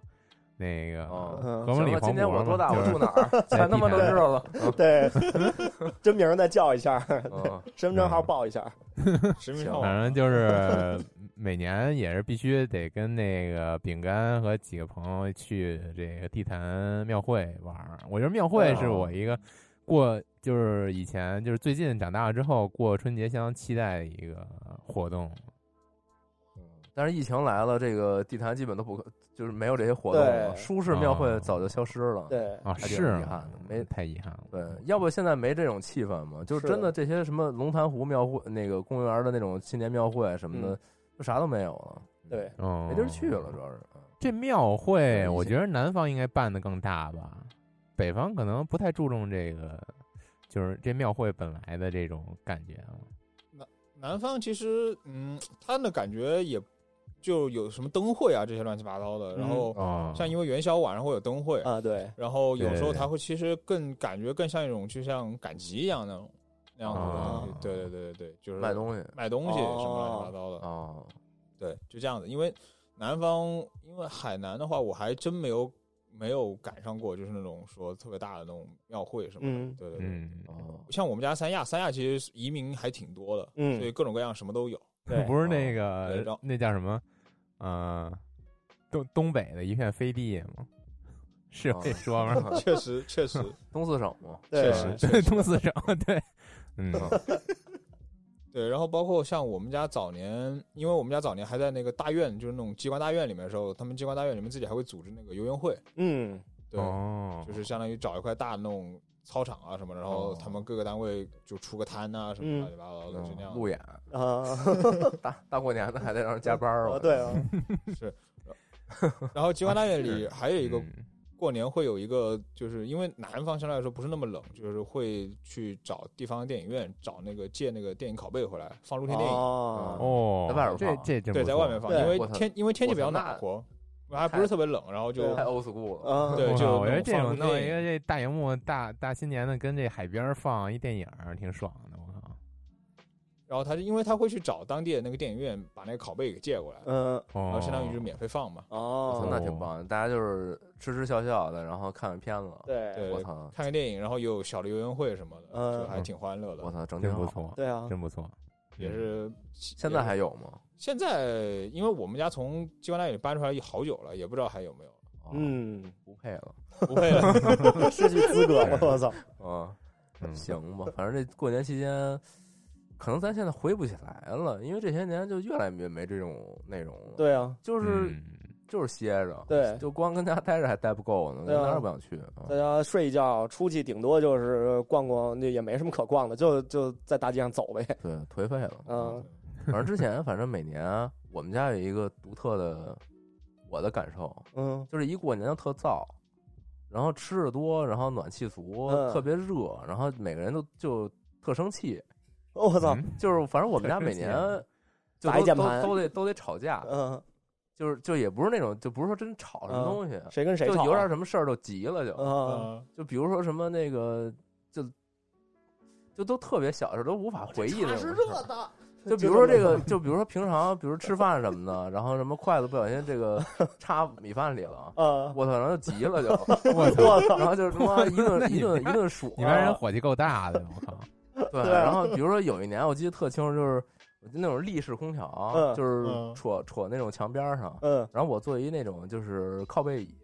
那个哦嗯和门里行了，今黄渤年我多大？我住哪儿？在全他妈都知道了。对，真名儿再叫一下，嗯 身份证号报一下，行 实名上网反正就是每年也是必须得跟那个饼干和几个朋友去这个地坛庙会玩儿。我觉得庙会是我一个过，就是以前就是最近长大了之后过春节相当期待的一个活动。但是疫情来了，这个地坛基本都不可，就是没有这些活动了。对舒适庙会哦早就消失了。对，啊，还是遗憾的没太遗憾了。对，要不现在没这种气氛嘛？就是真的这些什么龙潭湖庙会、那个公园的那种新年庙会什么的，嗯就啥都没有了，对，哦，没地儿去了，主要是。嗯这庙会，我觉得南方应该办的更大吧，北方可能不太注重这个，就是这庙会本来的这种感觉啊。南方其实，嗯，他的感觉也就有什么灯会啊这些乱七八糟的，然后哦，像因为元宵晚上会有灯会，啊，对，然后有时候对。它会其实更感觉更像一种就像赶集一样那种那样子的东西哦，对对对对对，就是卖东西。卖东西什么乱哦七八糟的，啊，对，就这样子。因为南方，因为海南的话，我还真没有没有赶上过，就是那种说特别大的那种庙会什么的。嗯。对对对，像我们家三亚，三亚其实移民还挺多的，嗯。所以各种各样什么都有。对，不是那个那叫什么，呃，东东北的一片飞地吗？是有这说吗？哦 确实，确实，东四省嘛，确实，对，东四省，对，嗯，对。然后包括像我们家早年，因为我们家早年还在那个大院，就是那种机关大院里面的时候，他们机关大院里面自己还会组织那个游园会，嗯，对，哦，就是相当于找一块大那种操场啊什么，然后哦。他们各个单位就出个摊啊什么嗯。乱七八糟的，就那样。路演，啊，大大过年的还得让人加班儿啊了。对啊，是。然后机关大院里还有一个嗯。过年会有一个，就是因为南方相对来说不是那么冷，就是会去找地方电影院找那个借那个电影拷贝回来放露天电影。哦，哦，在外边放对，在外面放，因为天因为天气比较暖和，还不是特别冷，然后就太 old school 了。嗯，对就我觉得这种弄一个这大荧幕大大新年的，跟这海边儿放一电影儿，挺爽的。我靠，然后他就因为他会去找当地的那个电影院把那个拷贝给借过来，嗯，哦然后相当于就是免费放嘛。我操哦，那挺棒的，大家就是吃吃笑笑的，然后看看片子。对，我操，看个电影，然后有小的游园会什么的，嗯就还挺欢乐的。我操，整挺不错，对啊，真不错。也是现在还有吗？现在，因为我们家从机关大院里搬出来好久了，也不知道还有没有嗯，不配了。不配了，失去资格了，我操，嗯，嗯。行吧，反正这过年期间，可能咱现在回不起来了，因为这些年就越来越没这种内容了。，对啊，就是嗯。就是歇着，对。就光跟家待着还待不够呢，对啊。哪儿也不想去。啊。大家睡一觉，出去顶多就是逛逛，那也没什么可逛的，就就在大街上走呗。对，颓废了。嗯，反正之前，反正每年啊我们家有一个独特的我的感受，嗯，就是一过年就特燥，然后吃的多，然后暖气足，嗯特别热，然后每个人都就特生气，我操，嗯就是反正我们家每年就都都砸一键盘都得都得吵架，嗯，就是就也不是那种就不是说真吵什么嗯东西，谁跟谁吵啊？就有点什么事儿就急了就，嗯，嗯就比如说什么那个就就都特别小的事儿都无法回忆那种事儿。的，就比如说这个，就比如说平常，比如吃饭什么的，然后什么筷子不小心这个 插米饭里了，嗯，我操，然后就急了就，我操，然后就是他妈一顿一顿一顿数，你们人火气够大的，我靠！对，然后比如说有一年我记得特清楚，就是那种立式空调，嗯就是嗯戳戳那种墙边上，嗯然后我坐一那种就是靠背椅，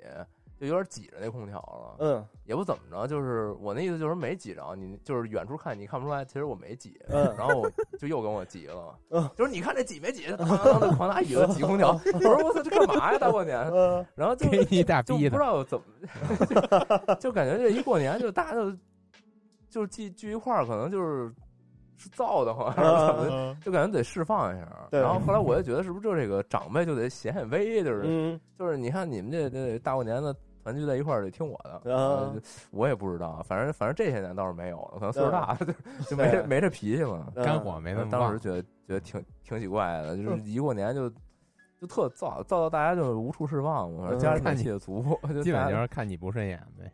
就有点挤着那空调了，嗯。也不怎么着，就是我那意思就是没挤着，你就是远处看你看不出来，其实我没挤，嗯。然后就又跟我急了，嗯。就是你看这挤没挤，当当的狂拿椅子挤空调，我说我操这干嘛呀大过年，嗯，然后就给你一大就不知，道怎么，就 就感觉这一过年就大家就就是聚聚一块儿，可能就是是燥的慌，还是怎么的，嗯就感觉得释放一下。然后后来我就觉得是不是就这个长辈就得显显威，就是、嗯。就是你看你们这这大过年的。团聚在一块儿得听我的，我也不知道，反正反正这些年倒是没有，可能岁数大了，就就没这没这脾气了。嗯肝火没那么旺当时。觉得觉得挺挺奇怪的，就是嗯一过年就就特燥，燥到大家就无处释放嘛，嗯家里暖气的足，就基本大家就是看你不顺眼呗。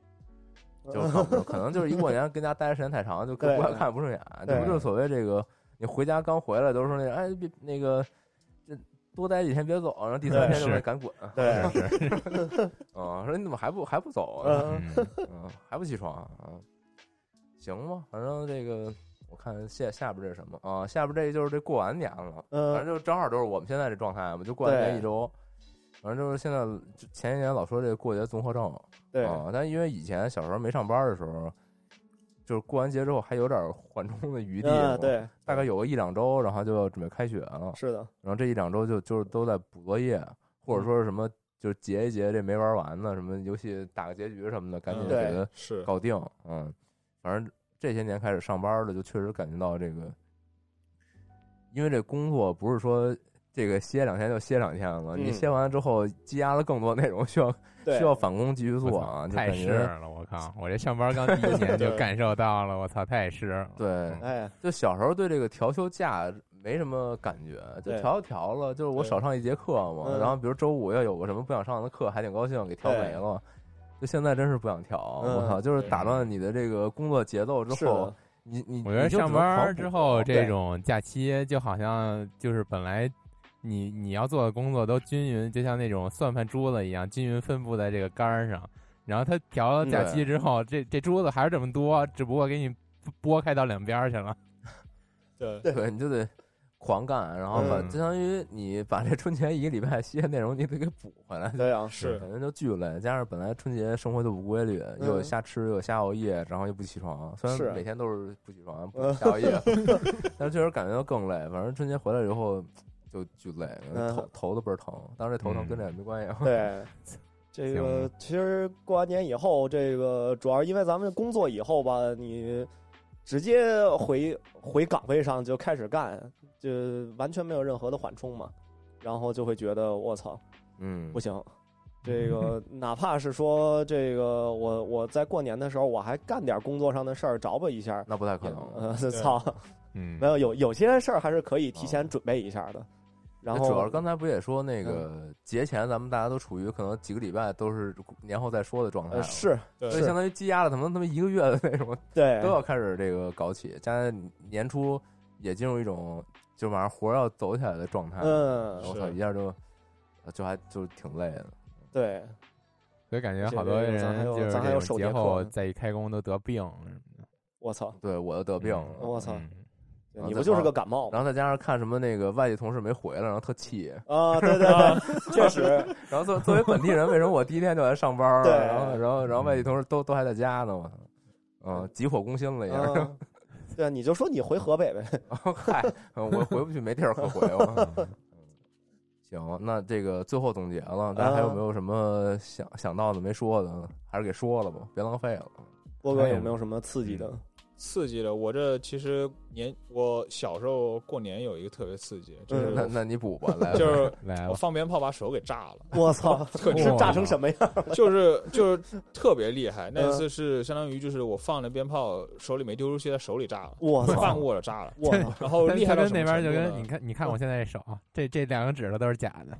就可能就是一过年跟家待的时间太长，就 对不爱看不顺眼。这不就是所谓这个，你回家刚回来都说那哎别那个这多待几天别走，然后第三天就对得赶滚。对，啊，说你怎么还不还不走啊？嗯嗯，嗯，还不起床啊？行吧，反正这个我看下下边这是什么啊？下边这就是这过完年了，反正嗯就正好都是我们现在这状态嘛，就过完年一周。反正就是现在前一年老说这个过节综合症，对，啊，但因为以前小时候没上班的时候，就是过完节之后还有点缓冲的余地，嗯，对，大概有个一两周，然后就要准备开学了，是的，然后这一两周就就是都在补作业，或者说是什么就是结一结这没玩完的，什么游戏打个结局什么的，赶紧嗯给对它是搞定。嗯，反正这些年开始上班了，就确实感觉到这个，因为这工作不是说。这个歇两天就歇两天了，你嗯。歇完了之后积压了更多内容，需要 对，需要返工继续做啊，就太是感觉了，我靠！我这上班刚第一年就 对。感受到了，我操，太是了。对，哎，就小时候对这个调休假没什么感觉，就对。调就调了，就是我对。少上一节课嘛，嗯。然后比如周五要有个什么不想上的课，还挺高兴，给调没了。就现在真是不想调，嗯我操，就是打乱你的这个工作节奏之后的，你你我觉得你就只能上班狂补之后这种假期就好像就是本来你你要做的工作都均匀，就像那种算盘珠子一样，均匀分布在这个杆儿上。然后他调了假期之后，这这珠子还是这么多，只不过给你拨开到两边儿去了。对对，你就得狂干，然后把嗯就相当于你把这春节一个礼拜歇的内容你得给补回来，对呀，是反正就巨累，加上本来春节生活就不规律，又瞎吃，又瞎熬夜，然后又不起床。虽然每天都是不起床、不熬夜，但是确实感觉到更累。反正春节回来以后就巨累，嗯头头都倍儿疼。当时头疼嗯跟这也没关系啊。对，这个其实过完年以后，这个主要因为咱们工作以后吧，你直接回回岗位上就开始干，就完全没有任何的缓冲嘛，然后就会觉得我操嗯不，行。这个哪怕是说这个我我在过年的时候我还干点工作上的事儿找补一下，那不太可能。呃，操，嗯没，有有有些事儿还是可以提前准备一下的。然后主要是刚才不也说那个节前咱们大家都处于可能几个礼拜都是年后再说的状态是对所以相当于积压了可能他们一个月的那种对都要开始这个搞起，加上年初也进入一种就马上活儿要走起来的状态。嗯我操，一下就就还就挺累的。对所以感觉好多人个咱还有就是咱还有这种节后再一开工都得病什么的。我操，对，我都得病了，我操你不就是个感冒吗？然后再加上看什么那个外地同事没回来，然后特气。啊，对对对，确实，然后作作为本地人，为什么我第一天就来上班？对然后然后然后外地同事都都还在家呢，我操，嗯，急火攻心了一下。嗯，对，你就说你回河北呗。嗨，嗯我回不去，没地儿可回我。嗯行，那这个最后总结了，大家还有没有什么想想到的没说的？还是给说了吧，别浪费了。波哥有没有什么刺激的？刺激的，我这其实年我小时候过年有一个特别刺激，就是那那你补吧，来，就是 来，我放鞭炮把手给炸了，我操，特是炸成什么样？就是就是特别厉害。那次是相当于就是我放了鞭炮手里没丢出去，在手里炸了，我操半握着炸了。我操，然后厉害到跟那边就跟你看，你看我现在这手，这这两个指头都是假的。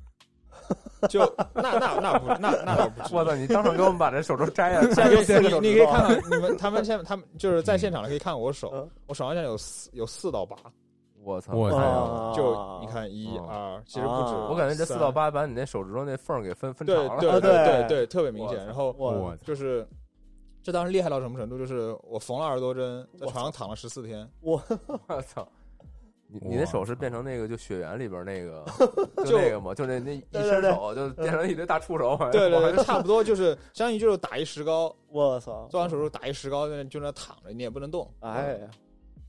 就那那那不那那倒不至于。我操，你当场给我们把这手镯摘了，下面四个手你你可以看看你们他们现他们就是在现场的可以看我手嗯，我手上现在有四有四到八，我操，我操啊就你看一哦二，其实不止。啊我感觉这四三到八把你那手指头那缝给分分长了，对对啊对对对，特别明显。然后我我就是这当时厉害到什么程度？就是我缝了二十多针，在我床上躺了十四天。我我操！你你那我手是变成那个就雪原里边那个，就就那个嘛，就那那一伸手就变成一堆大触手，对对对，差不多就是相当于就是打一石膏，我操，做完手术打一石膏，在那就那躺着，你也不能动。哎，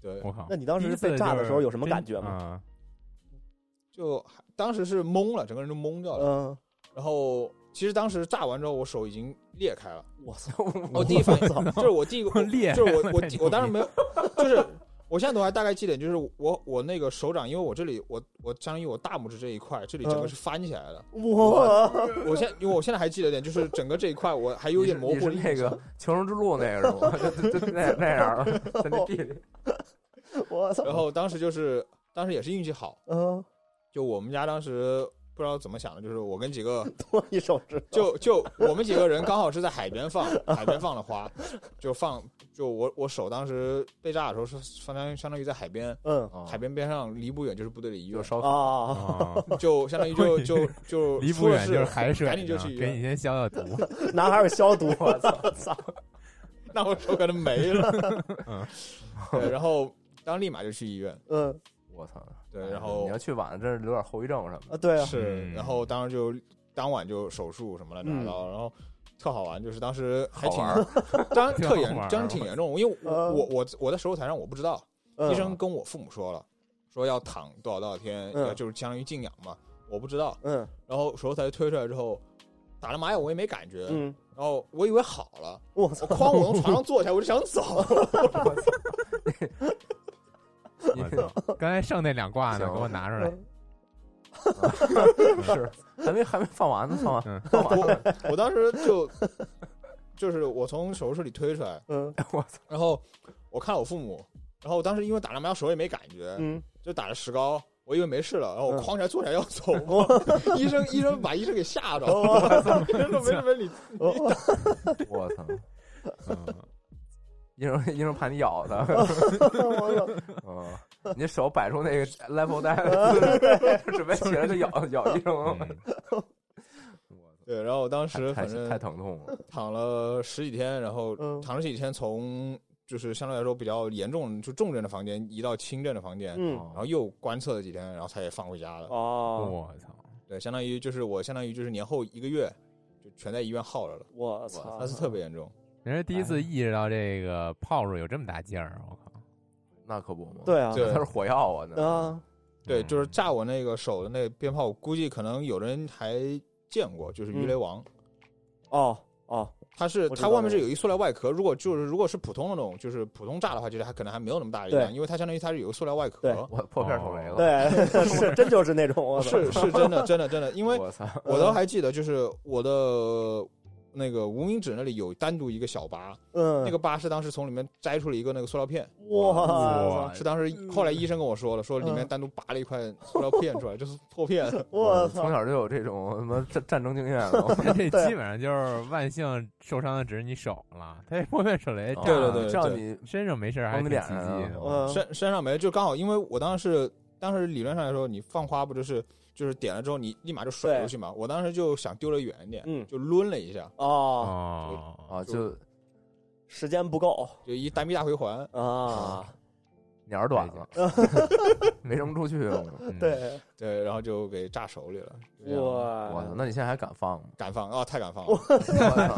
对，我靠！那你当时被炸的时候有什么感觉吗？啊就当时是懵了，整个人都懵掉了。嗯，然后其实当时炸完之后，我手已经裂开了。我操，我第一反应操就是我第一个 裂就是我我我当时没有，就是我现在都还大概记得，就是我我那个手掌，因为我这里我我相当于我大拇指这一块，这里整个嗯是翻起来的。我我现因为我现在还记得点，就是整个这一块我还有点模糊那个。求生之路那个是吗？就 就就那那样儿，在那地里，我操，然后当时就是当时也是运气好，嗯，就我们家当时不知道怎么想的，就是我跟几个 多一手指头，就就我们几个人刚好是在海边放，海边放的花，就放就我我手当时被炸的时候是相当于相当于在海边，嗯。啊海边边上离不远就是部队的医院，就烧啊，啊，就相当于就就就离不远就是海水赶紧就去医院，给你先消消毒。拿还有消毒，我操。操，那我手可能没了。嗯，对，然后当立马就去医院，嗯。我操！对，然后你要去晚了，真是留点后遗症什么的。啊，对啊，是，嗯。然后当时就当晚就手术什么乱七八嗯。糟，然后特好玩，就是当时还挺 当然 特严当时挺严重，因为我呃我我我在手术台上我不知道，嗯。医生跟我父母说了，说要躺多少多少天，就是相当于静养嘛，我不知道，嗯。然后手术台推出来之后。打了麻药我也没感觉，嗯，然后我以为好了，我操我，哐我从床上坐起来我就想走，刚才剩那两挂呢，给我拿出来。是还没还没放完呢，放完嗯放完了，我我当时就就是我从手术室里推出来，嗯我操！然后我看了我父母，然后我当时因为打了麻药手也没感觉，嗯，就打了石膏，我以为没事了，然后我嗯哐起来坐起来要走，我医生医生把医生给吓着，我医生说没事没事，你 我操！嗯医生医生怕你咬他，我操，嗯，你手摆出那个 level 带，准备起来就咬咬医生。嗯对，然后我当时太反正太疼痛了，躺了十几天，然后嗯躺了十几天，从就是相对来说比较严重就重症的房间移到轻症的房间，然后又观测了几天，然后才给放回家了。哦，我操！对，相当于就是我相当于就是年后一个月就全在医院耗着了，我操，那是特别严重。人是第一次意识到这个炮竹有这么大劲儿，我靠！那可不嘛。对啊，对它是火药啊，那啊，对，嗯就是炸我那个手的那个鞭炮，我估计可能有人还见过，就是鱼雷王，哦哦，它是它外面是有一塑料外壳，如果就是如果是普通的那种，就是普通炸的话，其实还可能还没有那么大的力量，因为它相当于它是有个塑料外壳。我破片手雷了。对 是真就是那种，是是真的，真的，真的，因为我操！我都还记得，就是我的那个无名指那里有单独一个小疤，嗯，那个疤是当时从里面摘出了一个那个塑料片，哇哇是当时后来医生跟我说了，说里面单独拔了一块塑料片出来，就是破片。我操，从小就有这种什么战战争经验了。这基本上就是万幸受伤的只是你手了，他这破片手雷，哦对对对这样你身上没事还往挺奇你脸上身身上没，就刚好，因为我当时是当时理论上来说，你放花不就是就是点了之后你立马就甩出去嘛？我当时就想丢的远一点，嗯就抡了一下，哦，哦啊，就就时间不够就一单臂大回环。啊，鸟儿短了，没扔出去。嗯，对，对，然后就给炸手里了。哇，那你现在还敢放吗？敢放啊，太敢放了！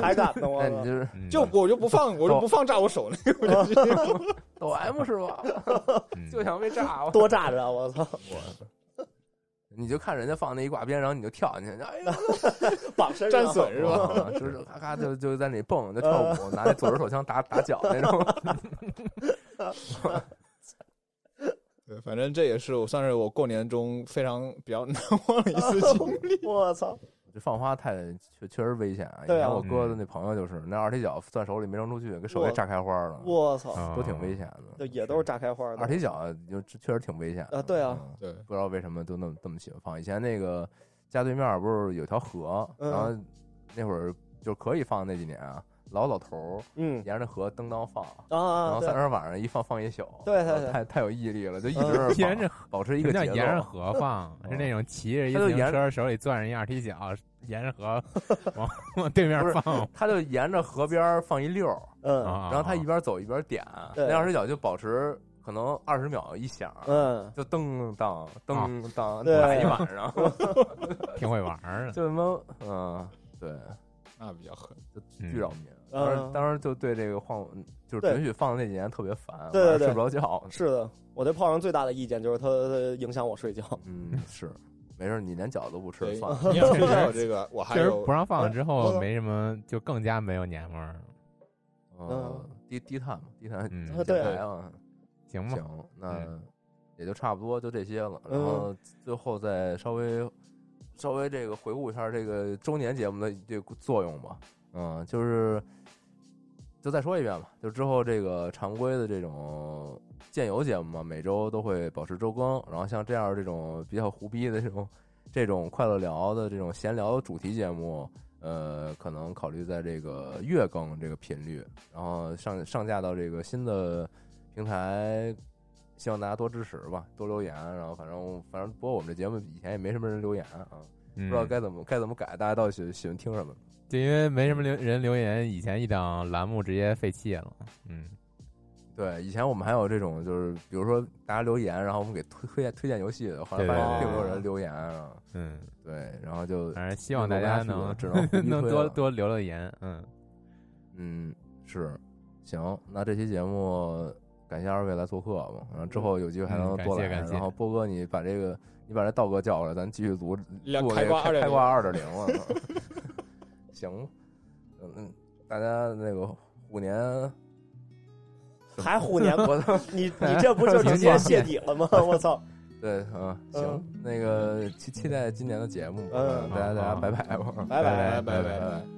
还敢呢，我操 那你就是嗯就我就不放，我就不放炸我手那个，我就 抖 M 是吧？嗯就想被炸。我多炸着，我操，你就看人家放那一挂鞭，然后你就跳进去，哎呀，绑身上战损是吧？哇就是咔咔就就在那里蹦，就跳舞，拿那左轮手枪打打脚那种。对，反正这也是我算是我过年中非常比较难忘的一次经历。我操！这放花太确确实危险啊！以对啊前我哥的那朋友就是那二踢脚攥手里没扔出去，给手给炸开花了，我操！啊都挺危险的。对，也都是炸开花的。二踢脚就确实挺危险的啊对啊嗯对，不知道为什么都那么这么喜欢放。以前那个家对面不是有条河，嗯然后那会儿就可以放那几年啊，老老头儿嗯沿着河蹬当放，啊然后三十晚上一放放一宿，对对对太太有毅力了，就一直 沿着保持一个节奏。沿着河放？是那种骑着一自行车，手里攥着一二踢脚，沿着河 往往对面放。他就沿着河边儿放一溜儿，嗯啊然后他一边走一边点，那二踢脚就保持可能二十秒一响，嗯，就噔当噔当对打一晚上，挺会玩儿的。就什么嗯，对，那比较狠。就嗯巨扰民。嗯当时当时就对这个放就是对准许放的那几年特别烦，对对对晚上睡不着觉。是的，我对炮仗最大的意见就是它影响我睡觉。嗯，是，没事，你连饺子都不吃对，算了。你要睡觉这个，我还不让放了之后，嗯没什么，就更加没有年味儿了。嗯，低低碳嘛，低碳嗯减对排嘛。行吧，行，那嗯也就差不多就这些了。嗯然后最后再稍微稍微这个回顾一下这个周年节目的这个作用吧。嗯，就是就再说一遍吧，就之后这个常规的这种健游节目嘛，每周都会保持周更。然后像这样这种比较胡逼的这种这种快乐聊的这种闲聊主题节目。呃，可能考虑在这个月更这个频率，然后上上架到这个新的平台，希望大家多支持吧，多留言。然后反正反正，不过我们这节目以前也没什么人留言啊，不不知道该怎么该怎么改，大家到底喜喜欢听什么？就因为没什么留人留言，以前一档栏目直接废弃了。嗯，对，以前我们还有这种，就是比如说大家留言，然后我们给推推荐推荐游戏的，后来发现并没有人留言啊。嗯，对，然后就反正希望大家能只能 能多多留留言。嗯，嗯是行，那这期节目感谢二位来做客吧，然后之后有机会还能嗯感多来。谢感谢然后波哥，你把这个你把这道哥叫过来，咱继续录两录开挂2.0开开挂二点零了。行，嗯嗯，大家那个虎年还虎年我操，你你这不就 直接谢底了吗？我操！对，嗯，行嗯，那个期期待今年的节目，嗯大家大家拜拜吧，拜拜拜拜拜拜。